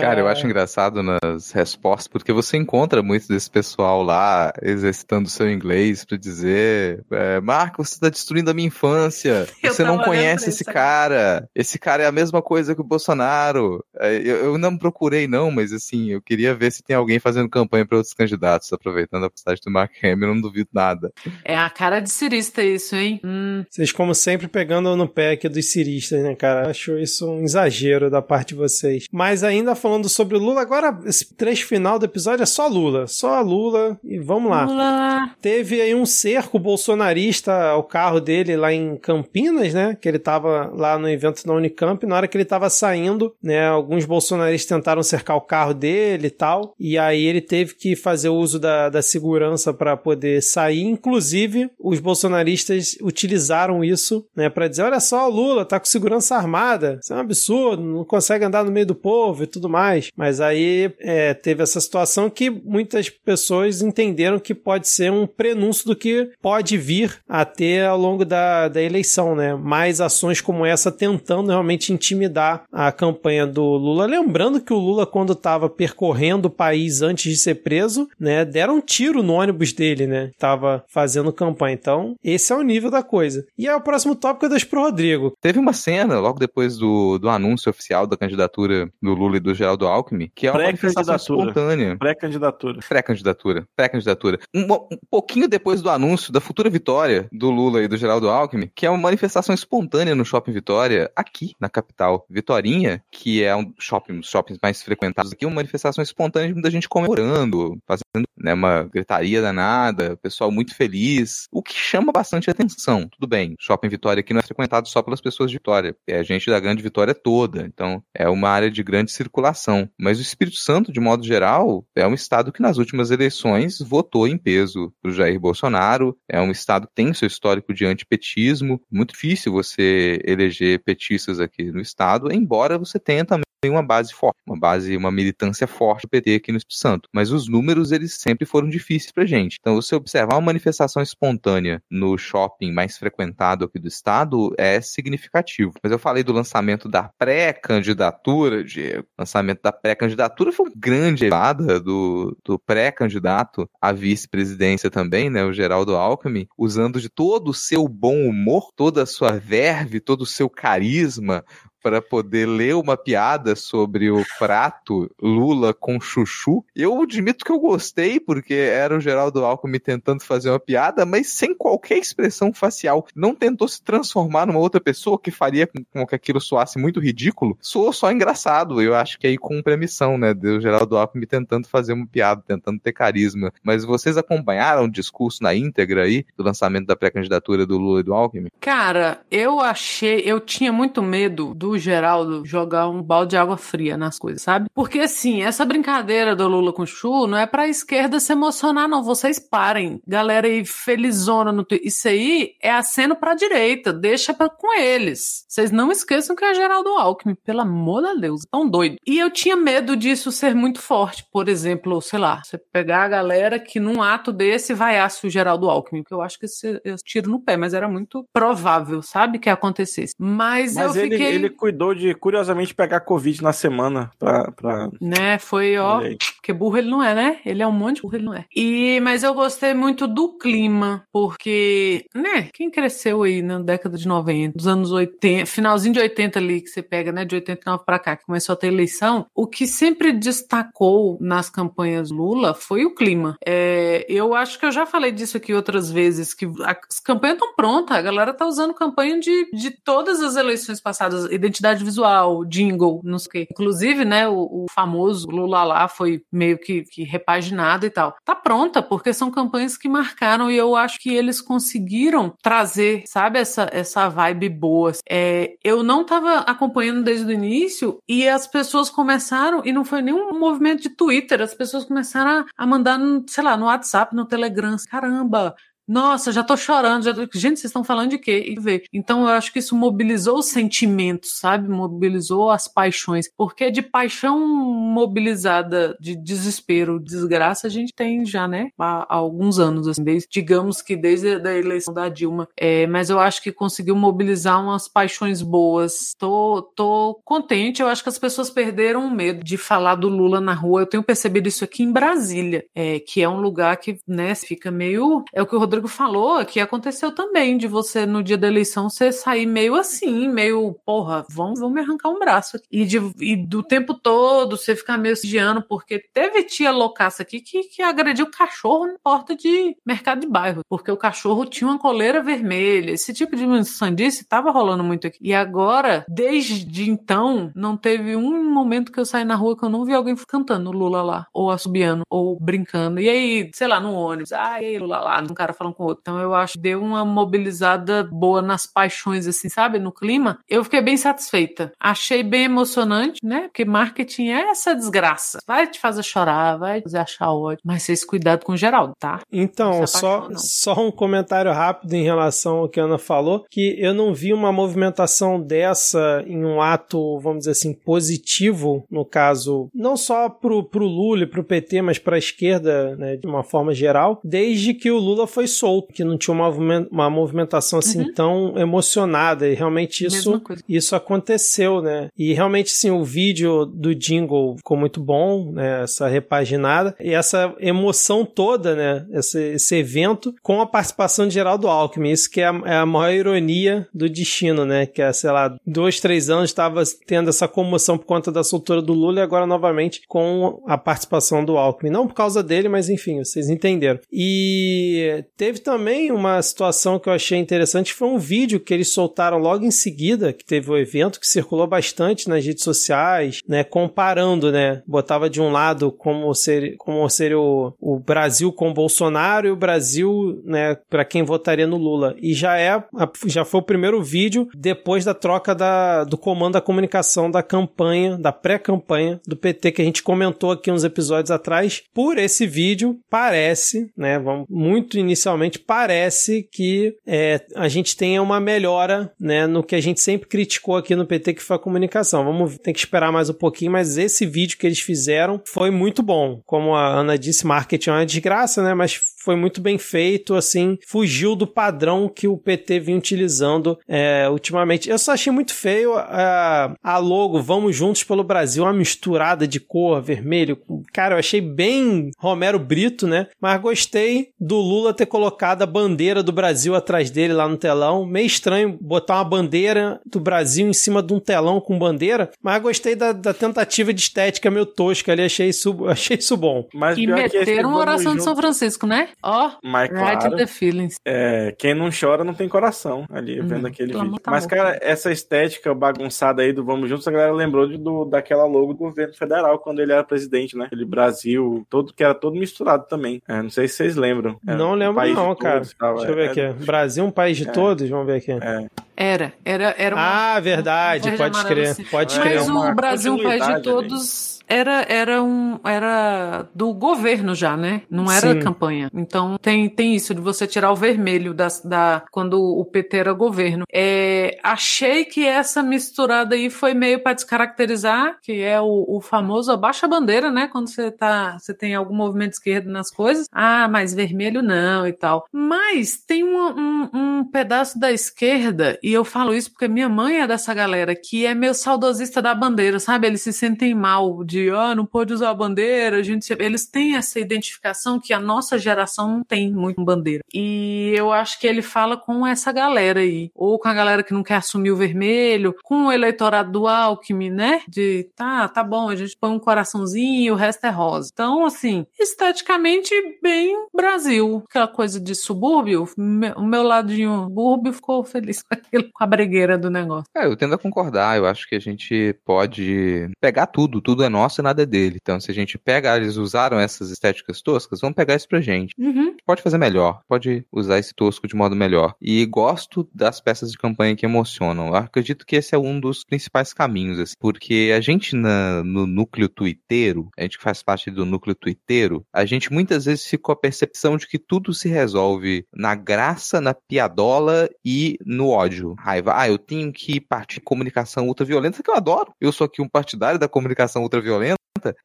Cara, eu É. acho engraçado nas respostas, porque você encontra muito desse pessoal lá exercitando seu inglês pra dizer: é, Marco, você tá destruindo a minha infância. Eu Você não conhece esse cara. Esse cara é a mesma coisa que o Bolsonaro. É, Eu, eu não procurei, não, mas assim, eu queria ver se tem alguém fazendo campanha pra outros candidatos, aproveitando a postagem do Mark Hamill, eu não duvido nada. É a cara de cirista isso, hein? Hum, Vocês, como sempre, pegando no pé aqui dos ciristas, né, cara? Acho isso um exagero da parte de vocês. Mas ainda falando sobre o Lula, agora esse trecho final do episódio é só Lula. Só Lula. E vamos lá. Lula. Teve aí um cerco bolsonarista ao carro dele lá em Campinas, né? Que ele tava lá no evento da Unicamp. Na hora que ele tava saindo, né? Alguns bolsonaristas tentaram cercar o carro dele e tal. E aí ele teve que fazer uso da, da segurança para poder sair. Inclusive, os bolsonaristas utilizaram isso, né? Para dizer: olha só, o Lula tá com segurança armada. Isso é um absurdo, não consegue andar no meio do povo e tudo mais. Mas aí é, teve essa situação que muitas pessoas entenderam que pode ser um prenúncio do que pode vir a ter ao longo da, da eleição, né? Mais ações como essa tentando realmente intimidar a campanha do Lula. Lembrando que o Lula, quando estava percorrendo o país antes de ser preso, né? Deram um tiro no ônibus dele, né? Tava fazendo campanha. Então, esse é o nível da coisa. E aí, o próximo tópico é das pro Rodrigo. Teve uma cena, logo depois do, do anúncio oficial da candidatura do Lula e do Geraldo Alckmin, que é uma manifestação espontânea. Pré-candidatura. Pré-candidatura. Pré-candidatura. Um, um pouquinho depois do anúncio da futura vitória do Lula e do Geraldo Alckmin, que é uma manifestação espontânea no Shopping Vitória, aqui na capital. Vitorinha, que é um shopping, um dos shoppings mais frequentados aqui, uma manifestação espontânea de muita gente comemorando, fazendo né, uma gritaria danada, pessoal muito feliz, o que chama bastante atenção. Tudo bem, Shopping Vitória aqui não é frequentado só pelas pessoas de Vitória, é gente da grande Vitória toda, então é uma área de grande circulação. Mas o Espírito Santo, de modo geral, é um estado que nas últimas eleições votou em peso para o Jair Bolsonaro, é um estado que tem seu histórico de antipetismo, muito difícil você eleger petistas aqui no estado, embora você tenha também uma base forte, uma base, uma militância forte do PT aqui no Espírito Santo. Mas os números, eles sempre foram difíceis pra gente. Então, você observar uma manifestação espontânea no shopping mais frequentado aqui do estado é significativo. Mas eu falei do lançamento da pré-candidatura, Diego. O lançamento da pré-candidatura foi uma grande levada do, do pré-candidato à vice-presidência também, né, o Geraldo Alckmin, usando de todo o seu bom humor, toda a sua verve, todo o seu carisma, para poder ler uma piada sobre o prato Lula com chuchu. Eu admito que eu gostei, porque era o Geraldo Alckmin tentando fazer uma piada, mas sem qualquer expressão facial. Não tentou se transformar numa outra pessoa que faria com, que aquilo soasse muito ridículo. Soou só engraçado. Eu acho que aí cumpre a missão, né? Do Geraldo Alckmin tentando fazer uma piada, tentando ter carisma. Mas vocês acompanharam o discurso na íntegra aí do lançamento da pré-candidatura do Lula e do Alckmin? Cara, eu achei, eu tinha muito medo do Geraldo jogar um balde de água fria nas coisas, sabe? Porque assim, essa brincadeira do Lula com o Chu não é pra esquerda se emocionar, não. Vocês parem. Galera aí felizona no Twitter. Isso aí é aceno pra direita. Deixa pra, com eles. Vocês não esqueçam que é Geraldo Alckmin, pelo amor de Deus. Tão doido. E eu tinha medo disso ser muito forte. Por exemplo, sei lá, você pegar a galera que num ato desse vaiasse o Geraldo Alckmin, que eu acho que esse, esse tiro no pé, mas era muito provável, sabe, que acontecesse. Mas, Mas eu ele, fiquei. ele cuidou de, curiosamente, pegar Covid na semana pra. pra... Né, foi, ó, porque burro ele não é, né? Ele é um monte de burro, ele não é. E, mas eu gostei muito do clima, porque, né, quem cresceu aí na década de 90, dos anos 80, finalzinho de 80 ali, que você pega, né, de 89 pra cá, que começou a ter eleição, o que sempre destacou nas campanhas Lula foi o clima. É, eu acho que eu já falei disso aqui outras vezes, que as campanhas estão prontas, a galera tá usando campanha de, de todas as eleições passadas, identidade visual, jingle, não sei o quê. Inclusive, né, o, o famoso Lula lá foi meio que, que repaginado e tal. Tá pronta, porque são campanhas que marcaram e eu acho que eles conseguiram trazer, sabe, essa, essa vibe boa. É, eu não tava acompanhando desde o início e as pessoas começaram, e não foi nenhum movimento de Twitter, as pessoas começaram a, a mandar, sei lá, no WhatsApp, no Telegram. Caramba, nossa, já tô chorando. Já tô... Gente, vocês estão falando de quê? E ver. Então eu acho que isso mobilizou os sentimentos, sabe? Mobilizou as paixões. Porque de paixão mobilizada, de desespero, desgraça, a gente tem já, né? Há, alguns anos, assim, desde, digamos que desde a eleição da Dilma. É, mas eu acho que conseguiu mobilizar umas paixões boas. Tô, tô contente. Eu acho que as pessoas perderam o medo de falar do Lula na rua. Eu tenho percebido isso aqui em Brasília, é, que é um lugar que, né, fica meio. É o que o Rodrigo falou que aconteceu também, de você, no dia da eleição, você sair meio assim, meio, porra, vão, vão me arrancar um braço aqui. E, de, e do tempo todo você ficar meio sigiando, porque teve tia loucaça aqui que, que agrediu cachorro na porta de mercado de bairro, porque o cachorro tinha uma coleira vermelha. Esse tipo de sandice tava rolando muito aqui. E agora, desde então, não teve um momento que eu saí na rua que eu não vi alguém cantando Lula lá, ou assobiando, ou brincando. E aí, sei lá, no ônibus, aí, Lula lá, um cara falando com o outro. Então eu acho que deu uma mobilizada boa nas paixões, assim, sabe? No clima. Eu fiquei bem satisfeita. Achei bem emocionante, né? Porque marketing é essa desgraça. Vai te fazer chorar, vai te fazer achar ódio. Mas vocês cuidado com o Geraldo, tá? Então, só, só um comentário rápido em relação ao que a Ana falou, que eu não vi uma movimentação dessa em um ato, vamos dizer assim, positivo, no caso, não só pro, pro Lula e pro PT, mas pra esquerda, né, de uma forma geral, desde que o Lula foi solto, que não tinha uma, uma movimentação assim uhum. tão emocionada. E realmente isso, isso aconteceu, né? E realmente, sim, o vídeo do jingle ficou muito bom, né? Essa repaginada. E essa emoção toda, né? Esse, esse evento com a participação de Geraldo Alckmin. Isso que é a, é a maior ironia do destino, né? Que é, sei lá, dois, três anos estava tendo essa comoção por conta da soltura do Lula e agora novamente com a participação do Alckmin. Não por causa dele, mas enfim, vocês entenderam. E Teve também uma situação que eu achei interessante, foi um vídeo que eles soltaram logo em seguida, que teve o evento, que circulou bastante nas redes sociais, né, comparando, né, botava de um lado como seria, como seria o, o Brasil com o Bolsonaro e o Brasil, né, para quem votaria no Lula. E já é, já foi o primeiro vídeo depois da troca da, do comando da comunicação da campanha, da pré-campanha do PT que a gente comentou aqui uns episódios atrás. Por esse vídeo, parece, né, vamos muito inicialmente inicialmente, parece que é, a gente tenha uma melhora né, no que a gente sempre criticou aqui no PT, que foi a comunicação. Vamos ter que esperar mais um pouquinho, mas esse vídeo que eles fizeram foi muito bom. Como a Ana disse, marketing é uma desgraça, né? Mas foi muito bem feito, assim, fugiu do padrão que o PT vinha utilizando é, ultimamente. Eu só achei muito feio a, a logo Vamos Juntos pelo Brasil, uma misturada de cor, vermelho. Cara, eu achei bem Romero Brito, né? Mas gostei do Lula ter colocado a bandeira do Brasil atrás dele lá no telão. Meio estranho botar uma bandeira do Brasil em cima de um telão com bandeira, mas gostei da, da tentativa de estética meio tosca ali, achei isso, achei isso bom. Mas e meteram uma oração de São Francisco, né? Ó, oh, Mas, claro, the feelings. É, quem não chora não tem coração ali, uhum. vendo aquele vídeo. Tá Mas, cara, essa estética bagunçada aí do Vamos Juntos, a galera lembrou de, do, daquela logo do governo federal quando ele era presidente, né? Aquele Brasil, todo, que era todo misturado também. É, não sei se vocês lembram. não lembro não, cara. Deixa eu ver é, aqui. Brasil, um país de é. todos? Vamos ver aqui. É. Era, era, era uma, Ah, verdade, pode crer, assim. pode crer. Mas o Brasil, um país de todos era, era, um, era do governo já, né? Não era Sim. campanha. Então tem, tem isso de você tirar o vermelho da, da, quando o PT era governo. É, achei que essa misturada aí foi meio para descaracterizar, que é o, o famoso abaixa a bandeira, né? Quando você tá, você tem algum movimento esquerdo nas coisas. Ah, mas vermelho não e tal. Mas tem um, um, um pedaço da esquerda, e eu falo isso porque minha mãe é dessa galera que é meio saudosista da bandeira, sabe? Eles se sentem mal de ah, não pode usar a bandeira, a gente eles têm essa identificação que a nossa geração não tem muito bandeira. E eu acho que ele fala com essa galera aí, ou com a galera que não quer assumir o vermelho, com o eleitorado do Alckmin, né? De tá, tá bom, a gente põe um coraçãozinho, o resto é rosa. Então, assim, esteticamente bem Brasil, aquela coisa de subúrbio, o meu ladinho subúrbio ficou feliz. aquilo com a bregueira do negócio. É, eu tendo a concordar. Eu acho que a gente pode pegar tudo, tudo é nosso e nada é dele. Então, se a gente pega, eles usaram essas estéticas toscas, vamos pegar isso pra gente. Uhum. Pode fazer melhor, pode usar esse tosco de modo melhor. E gosto das peças de campanha que emocionam. Eu acredito que esse é um dos principais caminhos, assim, porque a gente na, no núcleo twitteiro, a gente que faz parte do núcleo twitteiro, a gente muitas vezes fica com a percepção de que tudo se resolve na graça, na piadola e no ódio. Raiva. Ah, eu tenho que partir comunicação ultraviolenta, que eu adoro. Eu sou aqui um partidário da comunicação ultraviolenta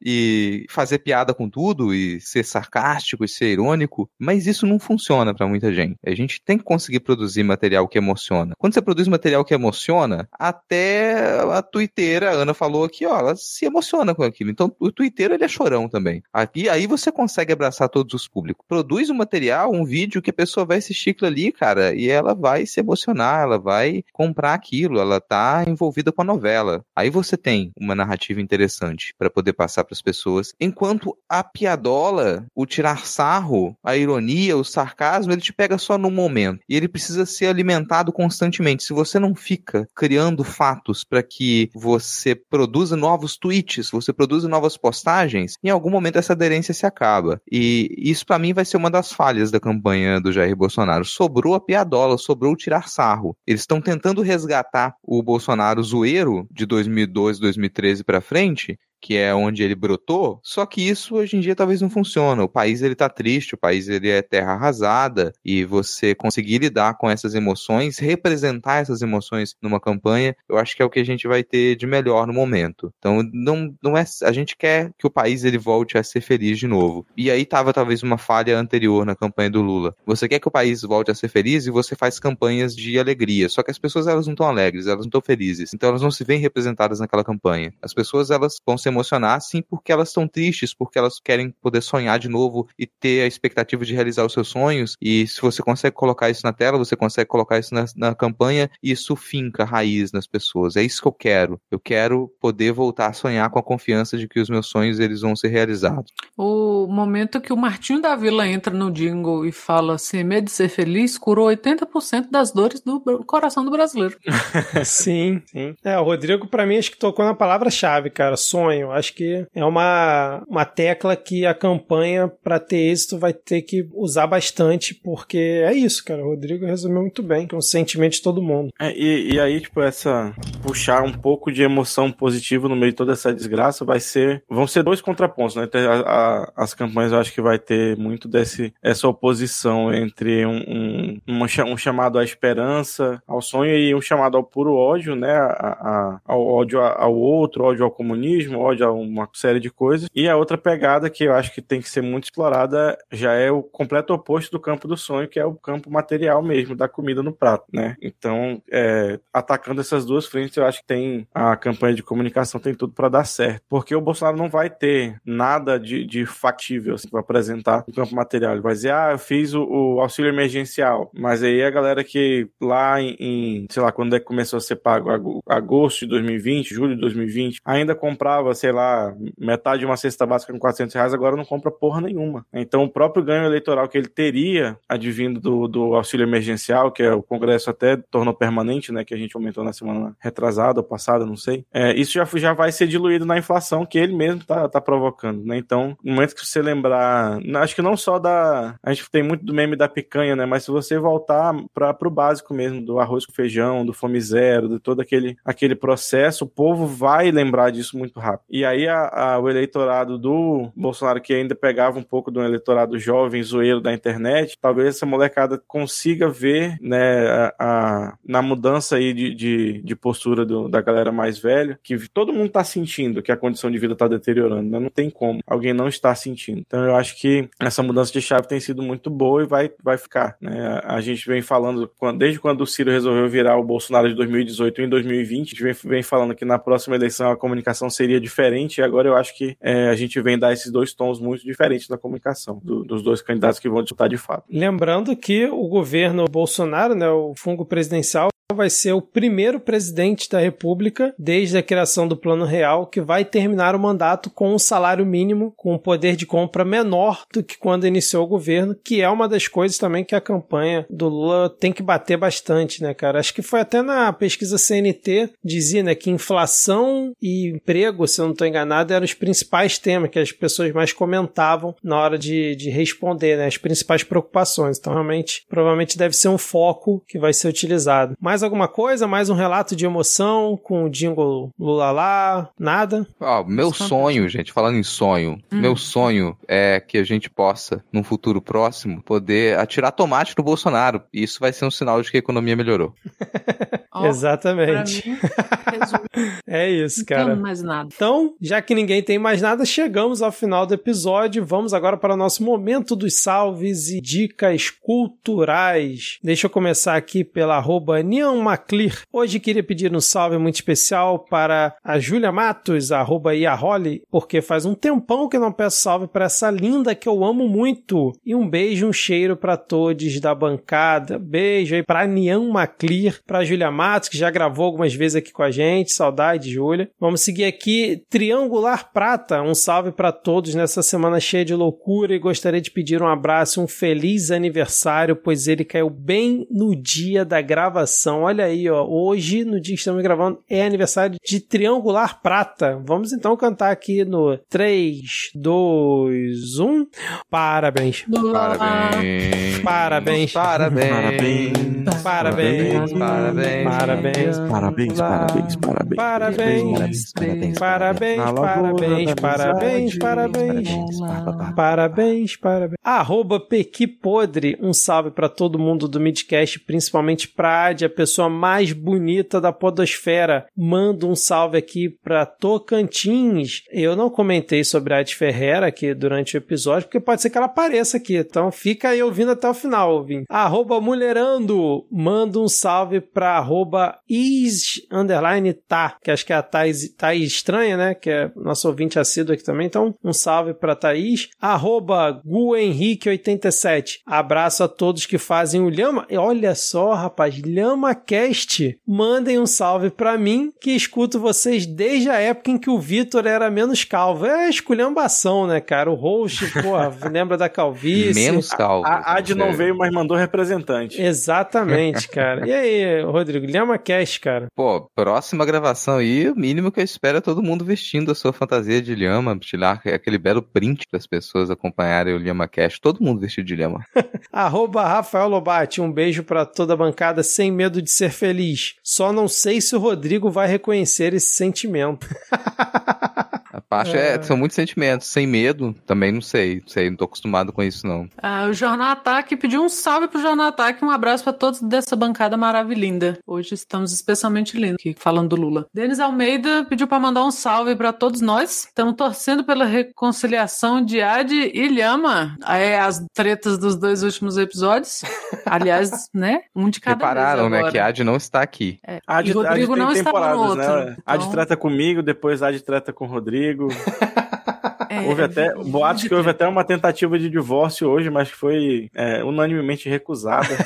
e fazer piada com tudo e ser sarcástico e ser irônico, mas isso não funciona para muita gente. A gente tem que conseguir produzir material que emociona. Quando você produz material que emociona, até a twitteira, a Ana falou aqui, ó, ela se emociona com aquilo. Então, o twitteiro ele é chorão também. Aqui, aí você consegue abraçar todos os públicos. Produz um material, um vídeo que a pessoa vai assistir aquilo ali, cara, e ela vai se emocionar, ela vai comprar aquilo, ela tá envolvida com a novela. Aí você tem uma narrativa interessante para poder passar para as pessoas, enquanto a piadola, o tirar sarro, a ironia, o sarcasmo, ele te pega só no momento e ele precisa ser alimentado constantemente. Se você não fica criando fatos para que você produza novos tweets, você produza novas postagens, em algum momento essa aderência se acaba. E isso para mim vai ser uma das falhas da campanha do Jair Bolsonaro. Sobrou a piadola, sobrou o tirar sarro. Eles estão tentando resgatar o Bolsonaro zoeiro de 2012, 2013 para frente, que é onde ele brotou, só que isso hoje em dia talvez não funcione. O país ele tá triste, o país ele é terra arrasada e você conseguir lidar com essas emoções, representar essas emoções numa campanha, eu acho que é o que a gente vai ter de melhor no momento. Então não, não é a gente quer que o país ele volte a ser feliz de novo. E aí tava talvez uma falha anterior na campanha do Lula. Você quer que o país volte a ser feliz e você faz campanhas de alegria, só que as pessoas elas não estão alegres, elas não estão felizes. Então elas não se veem representadas naquela campanha. As pessoas elas vão se emocionar, sim, porque elas estão tristes, porque elas querem poder sonhar de novo e ter a expectativa de realizar os seus sonhos. E se você consegue colocar isso na tela, você consegue colocar isso na, na campanha, e isso finca raiz nas pessoas. É isso que eu quero. Eu quero poder voltar a sonhar com a confiança de que os meus sonhos eles vão ser realizados. O momento que o Martinho da Vila entra no jingle e fala sem medo de ser feliz curou 80% das dores do coração do brasileiro. sim, sim. É, o Rodrigo, para mim, acho que tocou na palavra-chave, cara. Sonho. Acho que é uma, uma tecla que a campanha, para ter êxito, vai ter que usar bastante, porque é isso, cara. O Rodrigo resumiu muito bem, que é um sentimento de todo mundo. É, e, e aí, tipo, essa. puxar um pouco de emoção positiva no meio de toda essa desgraça vai ser. vão ser dois contrapontos, né? A, a, as campanhas eu acho que vai ter muito desse, essa oposição entre um, um, um chamado à esperança, ao sonho e um chamado ao puro ódio, né? A, ao ódio ao outro, ódio ao comunismo, ódio a uma série de coisas. E a outra pegada que eu acho que tem que ser muito explorada já é o completo oposto do campo do sonho, que é o campo material mesmo, da comida no prato, né? Então, é, atacando essas duas frentes, eu acho que tem a campanha de comunicação tem tudo para dar certo. Porque o Bolsonaro não vai ter nada de, de factível assim, para apresentar no campo material. Ele vai dizer, ah, eu fiz o, o, auxílio emergencial. Mas aí a galera que lá em, em sei lá, quando é que começou a ser pago, agosto de 2020, julho de 2020, ainda comprava, sei lá, metade de uma cesta básica com 400 reais, agora não compra porra nenhuma. Então o próprio ganho eleitoral que ele teria advindo do, do auxílio emergencial, que é o Congresso até tornou permanente, né, que a gente aumentou na semana retrasada ou passada, não sei, é, isso já, já vai ser diluído na inflação que ele mesmo tá, tá provocando, né? Então, no momento que você lembrar, acho que não só da. A gente tem muito do meme da picanha, né? Mas se você voltar para pro básico mesmo, do arroz com feijão, do fome zero, de todo aquele, aquele processo, o povo vai lembrar disso muito rápido. E aí a, a, o eleitorado do Bolsonaro, que ainda pegava um pouco do eleitorado jovem, zoeiro da internet, talvez essa molecada consiga ver, né, a, a na mudança aí de, de, de postura do, da galera mais velha, que todo mundo tá sentindo que a condição de vida tá deteriorando, né? Não tem como alguém não estar sentindo. Então eu acho que essa mudança de chave tem sido muito boa e vai, vai ficar, né? A gente vem falando, desde quando o Ciro resolveu virar o Bolsonaro de 2018 em 2020, a gente vem, vem falando que na próxima eleição a comunicação seria diferente e agora eu acho que é, a gente vem dar esses dois tons muito diferentes da comunicação, do, dos dois candidatos que vão disputar de fato. Lembrando que o governo Bolsonaro, né, o fungo presidencial, vai ser o primeiro presidente da República desde a criação do Plano Real que vai terminar o mandato com um salário mínimo, com um poder de compra menor do que quando iniciou o governo, que é uma das coisas também que a campanha do Lula tem que bater bastante, né, cara? Acho que foi até na pesquisa CNT dizia, né, que inflação e emprego, se eu não estou enganado, eram os principais temas que as pessoas mais comentavam na hora de, de responder, né, as principais preocupações. Então, realmente, provavelmente deve ser um foco que vai ser utilizado. Mais alguma coisa? Mais um relato de emoção com o jingle Lula lá? Nada? Ó, meu sonho, gente, falando em sonho, Hum. meu sonho é que a gente possa, num futuro próximo, poder atirar tomate no Bolsonaro. E isso vai ser um sinal de que a economia melhorou. Pra Exatamente. mim, É isso, não cara. temos mais nada. Então, já que ninguém tem mais nada, chegamos ao final do episódio. Vamos agora para o nosso momento dos salves e dicas culturais. Deixa eu começar aqui pela arroba Nian Maclear. Hoje queria pedir um salve muito especial para a Júlia Matos, arroba Iaholi, porque faz um tempão que não peço salve para essa linda que eu amo muito. E um beijo, um cheiro para todos da bancada. Beijo aí para Nian Maclear, para Júlia Matos, que já gravou algumas vezes aqui com a gente. Saudade, Júlia. Vamos seguir aqui. Triangular Prata, um salve para todos nessa semana cheia de loucura e gostaria de pedir um abraço, um feliz aniversário, pois ele caiu bem no dia da gravação. Olha aí, ó, hoje, no dia que estamos gravando, é aniversário de Triangular Prata. Vamos então cantar aqui no 3, 2, 1. Parabéns. Parabéns. Parabéns. Parabéns. Parabéns. Parabéns. Parabéns. Parabéns, parabéns, parabéns. Parabéns. Parabéns, parabéns, parabéns, parabéns. Parabéns, parabéns. Arroba Pequi Podre, um salve pra todo mundo do Midcast, principalmente pra Adi, a pessoa mais bonita da podosfera. Mando um salve aqui pra Tocantins. Eu não comentei sobre a Adi Ferreira aqui durante o episódio, porque pode ser que ela apareça aqui. Então fica aí ouvindo até o final, ouvindo. Arroba Mulherando, manda um salve pra arroba is, underline, tá, que acho que é a Thais, Thaís Estranha, né, que é nosso ouvinte assíduo aqui também. Então, um salve pra Thaís. Arroba GuHenrique87, abraço a todos que fazem o Lhama. Olha só, rapaz, LhamaCast, mandem um salve pra mim, que escuto vocês desde a época em que o Vitor era menos calvo. É esculhambação, né, cara? O host, porra, lembra da calvície. Menos calvo. A Ad não veio, mas mandou representante. Exatamente, cara. E aí, Rodrigo, LhamaCast, cara? Pô, próxima gravação aí, o mínimo que eu espero é todo mundo vestindo a sua fantasia de lhama, tirar aquele belo print para as pessoas acompanharem o Lhama Cash. Todo mundo vestido de lhama. Arroba Rafael Lobate, um beijo pra toda a bancada sem medo de ser feliz. Só não sei se o Rodrigo vai reconhecer esse sentimento. A parte é... são muitos sentimentos. Sem medo, também não sei. Não sei, não tô acostumado com isso, não. Ah, o Jornal Ataque pediu um salve pro Jornal Ataque, um abraço pra todos dessa bancada maravilhinda. Hoje estamos especialmente lindos aqui, falando do Lula. Denis Almeida pediu pra mandar um salve pra todos nós. Estamos torcendo pela reconciliação de Ad e Lhama. É, as tretas dos dois últimos episódios. Aliás, né? Um de cada Repararam, vez né, que a Ad não está aqui. É. A Ad, e Rodrigo Ad tem não estava no outro. né? Então, trata comigo, depois a Ad trata com o Rodrigo. é, Houve até, boatos que houve até uma tentativa de divórcio hoje, mas foi é, unanimemente recusada.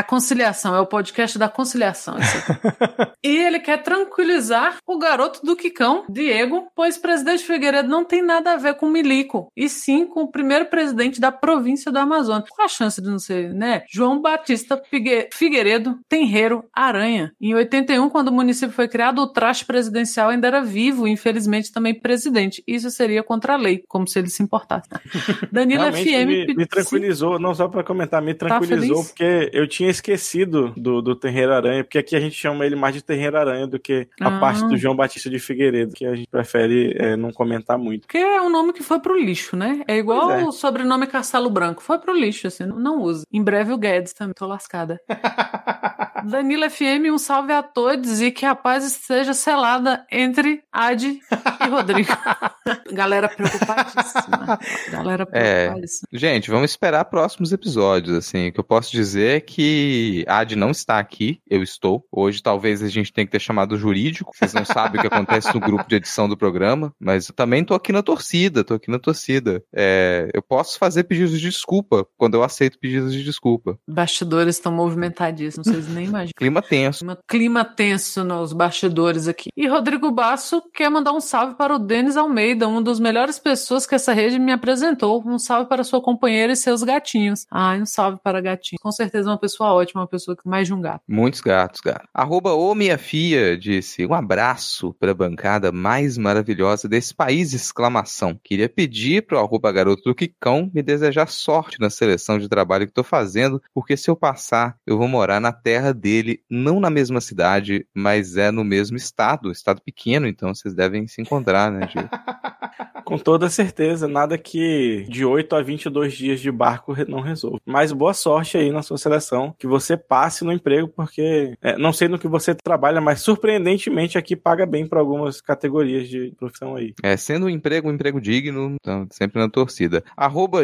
A conciliação, é o podcast da conciliação. e ele quer tranquilizar o garoto do Quicão, Diego, pois presidente Figueiredo não tem nada a ver com Milico, e sim com o primeiro presidente da província do Amazonas. Qual a chance de não ser, né? João Batista Figue- Figueiredo Tenreiro Aranha. Em 81, quando o município foi criado, o traste presidencial ainda era vivo, infelizmente também presidente. Isso seria contra a lei, como se ele se importasse. Danilo Realmente FM me, me tranquilizou, não só pra comentar, me tranquilizou, feliz? porque eu tinha esquecido do, do Terreiro Aranha, porque aqui a gente chama ele mais de Terreiro Aranha do que a Ah. parte do João Batista de Figueiredo, que a gente prefere é, não comentar muito. Porque é um nome que foi pro lixo, né? É igual é. o sobrenome Castelo Branco. Foi pro lixo, assim, não, não usa. Em breve o Guedes também, tô lascada. Danilo FM, um salve a todos e que a paz esteja selada entre Adi e Rodrigo. Galera preocupadíssima. Galera É. preocupadíssima. Gente, vamos esperar próximos episódios, assim. O que eu posso dizer é que que a Ad não está aqui, eu estou. Hoje talvez a gente tenha que ter chamado o jurídico. Vocês não sabem o que acontece no grupo de edição do programa, mas eu também tô aqui na torcida, tô aqui na torcida. É, eu posso fazer pedidos de desculpa quando eu aceito pedidos de desculpa. Bastidores estão movimentadíssimos, vocês nem imaginam. Clima tenso. Clima, clima tenso nos bastidores aqui. E Rodrigo Basso quer mandar um salve para o Denis Almeida, uma das melhores pessoas que essa rede me apresentou. Um salve para sua companheira e seus gatinhos. Ai, um salve para gatinho. Com certeza uma pessoa ótima, uma pessoa que mais de um gato. Muitos gatos, gato. Arroba ô minha filha disse, um abraço para a bancada mais maravilhosa desse país, exclamação. Queria pedir pro arroba garoto do Quicão me desejar sorte na seleção de trabalho que tô fazendo, porque se eu passar, eu vou morar na terra dele, não na mesma cidade, mas é no mesmo estado, estado pequeno, então vocês devem se encontrar, né, Gil? Com toda certeza, nada que de 8 a 22 dias de barco não resolva. Mas boa sorte aí na sua seleção, que você passe no emprego, porque é, não sei no que você trabalha, mas surpreendentemente aqui paga bem para algumas categorias de profissão aí. É, sendo um emprego, um emprego digno, então, sempre na torcida. Arroba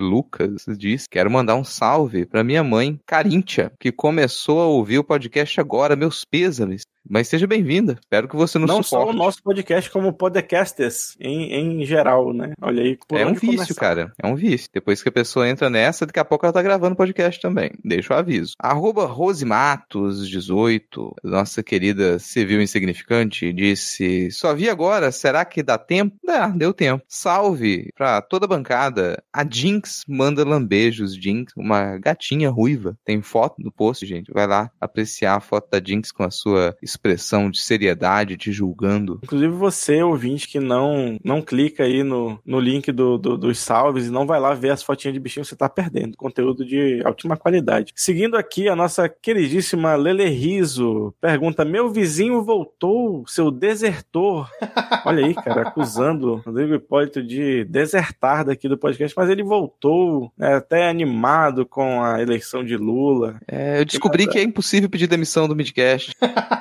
Lucas, diz, quero mandar um salve para minha mãe, Carintia, que começou a ouvir o podcast agora, meus pêsames. Mas seja bem-vinda. Espero que você nos Não suporte. só o nosso podcast, como podcasters em, em geral, né? Olha aí. Por é um vício, começar. cara. É um vício. Depois que a pessoa entra nessa, daqui a pouco ela tá gravando podcast também. Deixa o aviso. Arroba Rose Matos, 18, nossa querida civil insignificante, disse: Só vi agora, será que dá tempo? Dá, deu tempo. Salve pra toda a bancada. A Jinx manda lambejos. Jinx, uma gatinha ruiva. Tem foto no post, gente. Vai lá apreciar a foto da Jinx com a sua expressão de seriedade, te julgando. Inclusive você, ouvinte, que não, não clica aí no, no link do, do- dos salves e não vai lá ver as fotinhas de bichinho, você tá perdendo. Conteúdo de altíssima qualidade. Seguindo aqui, a nossa queridíssima Lele Riso pergunta: Meu vizinho voltou, seu desertor. Olha aí, cara, acusando o Rodrigo Hipólito de desertar daqui do podcast, mas ele voltou, né, até animado com a eleição de Lula. É, eu descobri que é impossível pedir demissão do Midcast.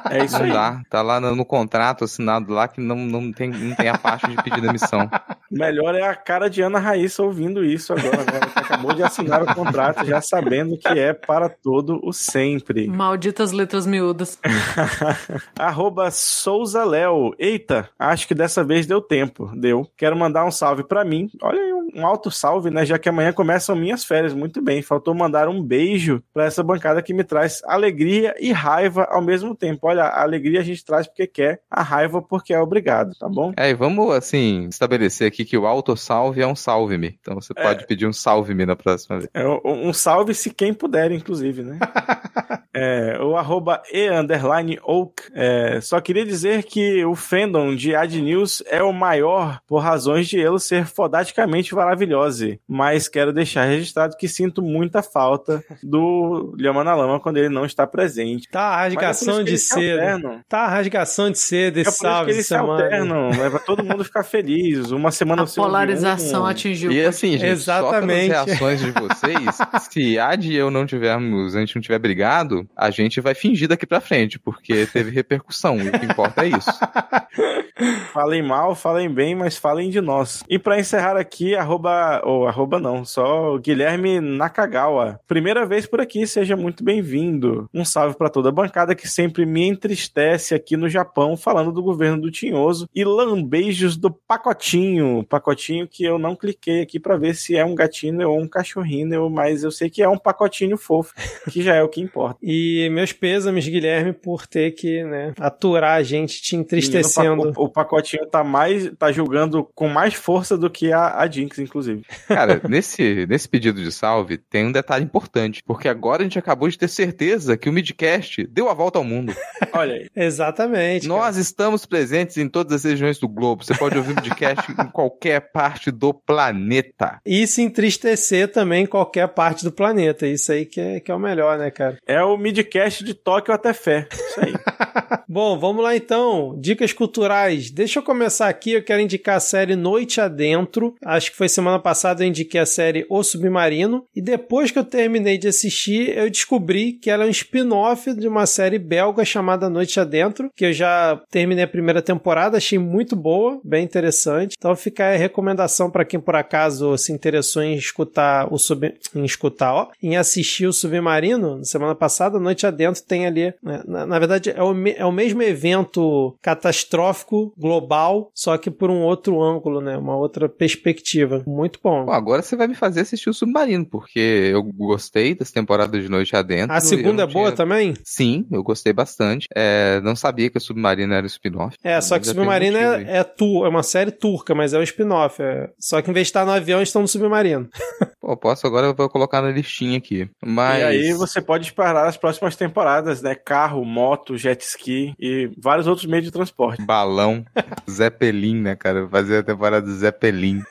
É isso Não aí. dá. Tá lá no, no contrato assinado lá que não, não, tem, não tem a parte de pedir demissão. Melhor é a cara de Ana Raíssa ouvindo isso agora, né? Que acabou de assinar o contrato, já sabendo que é para todo o sempre. Malditas letras miúdas. Arroba Souza Léo. Eita, acho que dessa vez deu tempo. Deu. Quero mandar um salve pra mim. Olha aí, um alto salve, né? Já que amanhã começam minhas férias. Muito bem. Faltou mandar um beijo pra essa bancada que me traz alegria e raiva ao mesmo tempo. Olha, a alegria a gente traz porque quer, a raiva porque é obrigado, tá bom? É, e vamos, assim, estabelecer aqui que o autossalve é um salve-me. Então você pode pedir um salve-me na próxima vez. É um um salve se quem puder, inclusive, né? É, o arroba e underline oak. É, só queria dizer que o fandom de Ad News é o maior por razões de ele ser fodaticamente maravilhoso. Mas quero deixar registrado que sinto muita falta do Lhama na Lama quando ele não está presente. Tá a rasgação Mas é de isso que eles se seda. alternam. Tá a rasgação de seda É esse que salve de semana. alternam, é pra todo mundo ficar feliz. Uma semana A você polarização um, atingiu. E assim, gente, Exatamente. só pelas reações de vocês, se a de eu não tivermos, a gente não tiver brigado, a gente vai fingir daqui pra frente, porque teve repercussão, e o que importa é isso. Falem mal, falem bem, mas falem de nós. E pra encerrar aqui, arroba, ou arroba não, só Guilherme Nakagawa. Primeira vez por aqui, seja muito bem-vindo. Um salve pra toda a bancada que sempre me entristece aqui no Japão, falando do governo do Tinhoso. E lambeijos do Pacotinho. Pacotinho que eu não cliquei aqui pra ver se é um gatinho ou um cachorrinho, mas eu sei que é um pacotinho fofo, que já é o que importa. E meus pêsames, Guilherme, por ter que né, aturar a gente te entristecendo. Menino, O, o pacotinho tá mais. tá julgando com mais força do que a, a Jinx, inclusive. Cara, nesse, nesse pedido de salve, tem um detalhe importante, porque agora a gente acabou de ter certeza que o Midcast deu a volta ao mundo. Olha aí. Exatamente. cara. Nós estamos presentes em todas as regiões do globo. Você pode ouvir o Midcast em qualquer parte do planeta. E se entristecer também em qualquer parte do planeta. Isso aí que é, que é o melhor, né, cara? É o midcast de Tóquio até fé. Isso aí. Bom, vamos lá então. Dicas culturais. Deixa eu começar aqui. Eu quero indicar a série Noite Adentro. Acho que foi semana passada eu indiquei a série O Submarino. E depois que eu terminei de assistir, eu descobri que ela é um spin-off de uma série belga chamada Noite Adentro, que eu já terminei a primeira temporada, achei muito boa, bem interessante. Então fica a recomendação para quem por acaso se interessou em escutar o sub... em escutar, ó, em assistir o Submarino, na semana passada, Noite Adentro tem ali, né? na, na, verdade é o, me... é o mesmo evento catastrófico global, só que por um outro ângulo, né, uma outra perspectiva. Muito bom. Bom, agora você vai me fazer assistir o Submarino, porque eu gostei das temporadas de Noite Adentro. A segunda é boa tinha... também? Sim, eu gostei bastante. É, não sabia que o Submarino era o spin-off. É, só que o Submarino é, é, tu, é uma série turca, mas é um spin-off. É... Só que em vez de estar no avião, estão no submarino. Pô, posso agora eu vou colocar na listinha aqui. Mas... E aí você pode esperar as próximas temporadas, né? Carro, moto, jet ski e vários outros meios de transporte. Balão, Zeppelin, né, cara? Fazer a temporada do Zeppelin.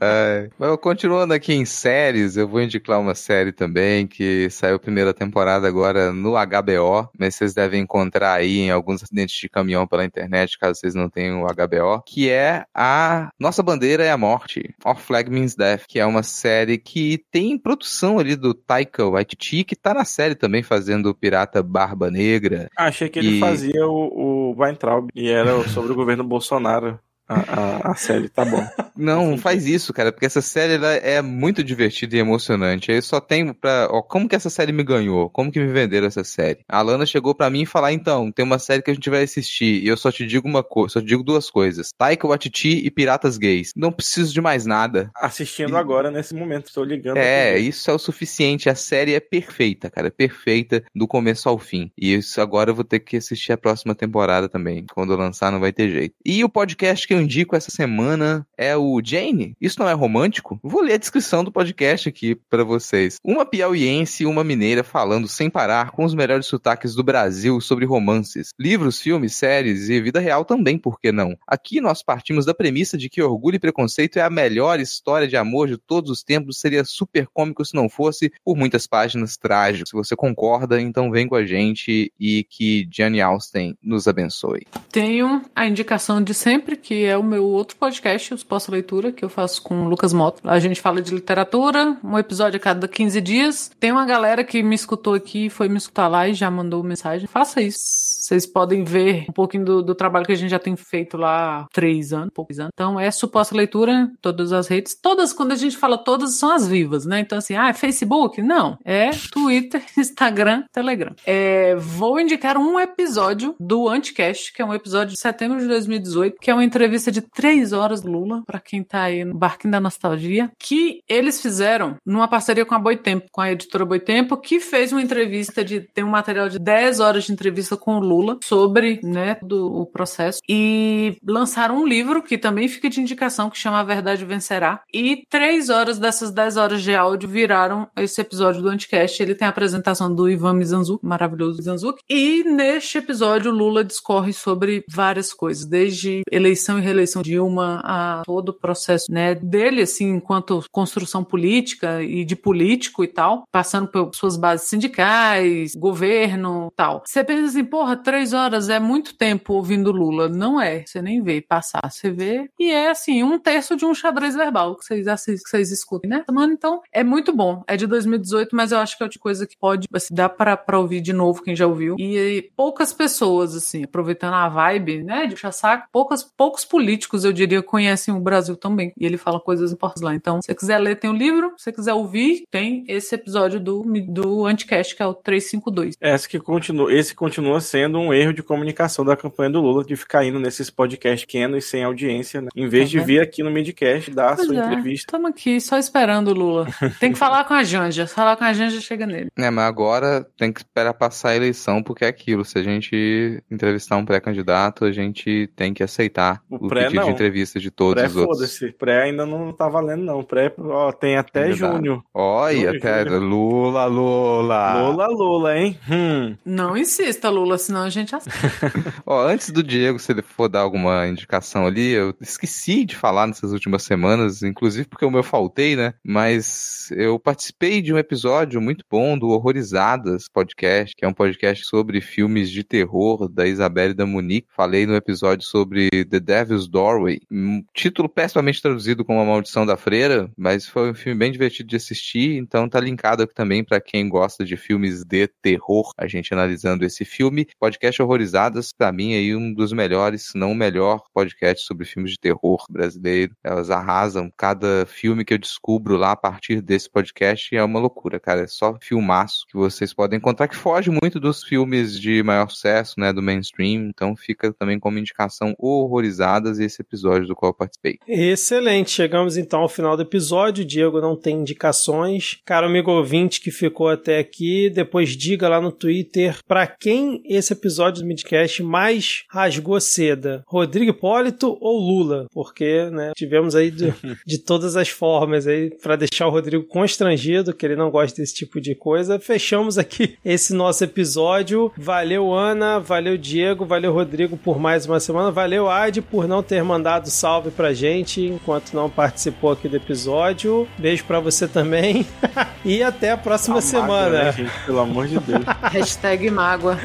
é, mas continuando aqui em séries, eu vou indicar uma série também que saiu a primeira temporada agora no HBO, mas vocês devem encontrar aí em alguns acidentes de caminhão pela internet, caso vocês não tenham o HBO, que é a Nossa Bandeira é a Morte, Our Flag Means Death, que é uma série que tem produção ali do Taika Waititi, que tá na série também fazendo o Pirata Barba Negra. Achei que ele fazia o, o Weintraub e era sobre o governo Bolsonaro a, a, a, série, tá bom. Não, faz isso, cara, porque essa série ela é muito divertida e emocionante. Aí só tem pra. Ó, como que essa série me ganhou? Como que me venderam essa série? A Lana chegou para mim e falar: então, tem uma série que a gente vai assistir e eu só te digo uma coisa, só te digo duas coisas: Taika Waititi e Piratas Gays. Não preciso de mais nada. Assistindo e... agora, nesse momento, estou ligando. É, isso é o suficiente. A série é perfeita, cara, é perfeita do começo ao fim. E isso agora eu vou ter que assistir a próxima temporada também. Quando lançar, não vai ter jeito. E o podcast que eu indico essa semana é o Jane. Isso não é romântico? Vou ler a descrição do podcast aqui para vocês. Uma piauiense e uma mineira falando sem parar com os melhores sotaques do Brasil sobre romances, livros, filmes, séries e vida real também, por que não? Aqui nós partimos da premissa de que Orgulho e Preconceito é a melhor história de amor de todos os tempos, seria super cômico se não fosse por muitas páginas trágicas. Se você concorda, então vem com a gente e que Jane Austen nos abençoe. Tenho a indicação de sempre que é o meu outro podcast, os Pós-Leitura, que eu faço com o Lucas Moto. A gente fala de literatura, um episódio a cada 15 dias. Tem uma galera que me escutou aqui, foi me escutar lá e já mandou mensagem. Faça isso. Vocês podem ver um pouquinho do, do trabalho que a gente já tem feito lá há três anos, poucos anos. Então, é suposta leitura, todas as redes. Todas, quando a gente fala todas, são as vivas, né? Então, assim, ah, é Facebook? Não. É Twitter, Instagram, Telegram. É, vou indicar um episódio do Anticast, que é um episódio de setembro de 2018, que é uma entrevista de três horas do Lula, para quem tá aí no barquinho da nostalgia, que eles fizeram numa parceria com a Boitempo, com a editora Boitempo, que fez uma entrevista de. tem um material de 10 horas de entrevista com o Lula sobre, né, do, o processo. E lançaram um livro que também fica de indicação, que chama A Verdade Vencerá. E três horas dessas 10 horas de áudio viraram esse episódio do Anticast. Ele tem a apresentação do Ivan Mizanzuki, maravilhoso Mizanzuki. E neste episódio, Lula discorre sobre várias coisas, desde eleição e reeleição Dilma, a todo o processo né, dele, assim, enquanto construção política e de político e tal, passando por suas bases sindicais, governo tal. Você pensa assim, porra, três horas é muito tempo ouvindo Lula. Não é, você nem vê passar, você vê. E é assim, um terço de um xadrez verbal que vocês assistem, que vocês escutem, né? Mano, então é muito bom. É de 2018, mas eu acho que é de coisa que pode, assim, dá pra, pra ouvir de novo quem já ouviu. E poucas pessoas, assim, aproveitando a vibe, né, de puxar saco, poucas, poucos políticos eu diria, conhecem o Brasil também. E ele fala coisas importantes lá. Então, se você quiser ler, tem o um livro. Se você quiser ouvir, tem esse episódio do, do Anticast, que é o 352. Esse, que continua, esse continua sendo um erro de comunicação da campanha do Lula, de ficar indo nesses podcasts pequenos e sem audiência, né? Em vez é de vir aqui no Midcast dar a sua é, entrevista. Estamos aqui só esperando o Lula. Tem que falar com a Janja. Falar com a Janja chega nele. É, mas agora tem que esperar passar a eleição, porque é aquilo. Se a gente entrevistar um pré-candidato, a gente tem que aceitar o, o pré, pedido não. de entrevista de todos pré, os outros. Foda-se, pré ainda não tá valendo, não. Pré, ó, tem até junho. Olha, até Lula, Lula. Lula, Lula, hein? Hum. Não insista, Lula, senão a gente aceita. Ó, antes do Diego, se ele for dar alguma indicação ali, eu esqueci de falar nessas últimas semanas, inclusive porque o meu faltei, né? Mas eu participei de um episódio muito bom do Horrorizadas Podcast, que é um podcast sobre filmes de terror da Isabelle e da Monique. Falei no episódio sobre The Devil's Doorway, um título pessimamente traduzido como A Maldição da Freira, mas foi um filme bem divertido de assistir, então tá linkado aqui também para quem gosta de filmes de terror, a gente analisando esse filme. Podcast Horrorizadas, pra mim, aí um dos melhores, se não o melhor podcast sobre filmes de terror brasileiro. Elas arrasam cada filme que eu descubro lá a partir desse podcast é uma loucura, cara. É só filmaço que vocês podem encontrar que foge muito dos filmes de maior sucesso, né, do mainstream. Então fica também como indicação horrorizadas esse episódio do qual eu participei. Excelente. Chegamos então ao final do episódio. Diego não tem indicações. Caro amigo ouvinte que ficou até aqui, depois diga lá no Twitter para quem esse episódio do Midcast mais rasgou seda. Rodrigo Hipólito ou Lula? Porque, né, tivemos aí de, de todas as formas aí para deixar o Rodrigo constrangido, que ele não gosta desse tipo de coisa. Fechamos aqui esse nosso episódio. Valeu, Ana. Valeu, Diego. Valeu, Rodrigo, por mais uma semana. Valeu, Ad, por não ter mandado salve pra gente enquanto não participou aqui do episódio. Beijo para você também. e até a próxima A mágoa, semana. né, gente? Pelo amor de Deus. Hashtag mágoa.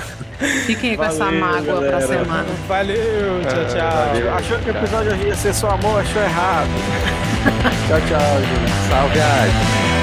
Fiquem aí com essa mágoa pra galera. semana. Valeu, tchau, tchau. Valeu. Achou que o episódio ia ser só amor, achou errado. tchau, tchau, gente. Salve.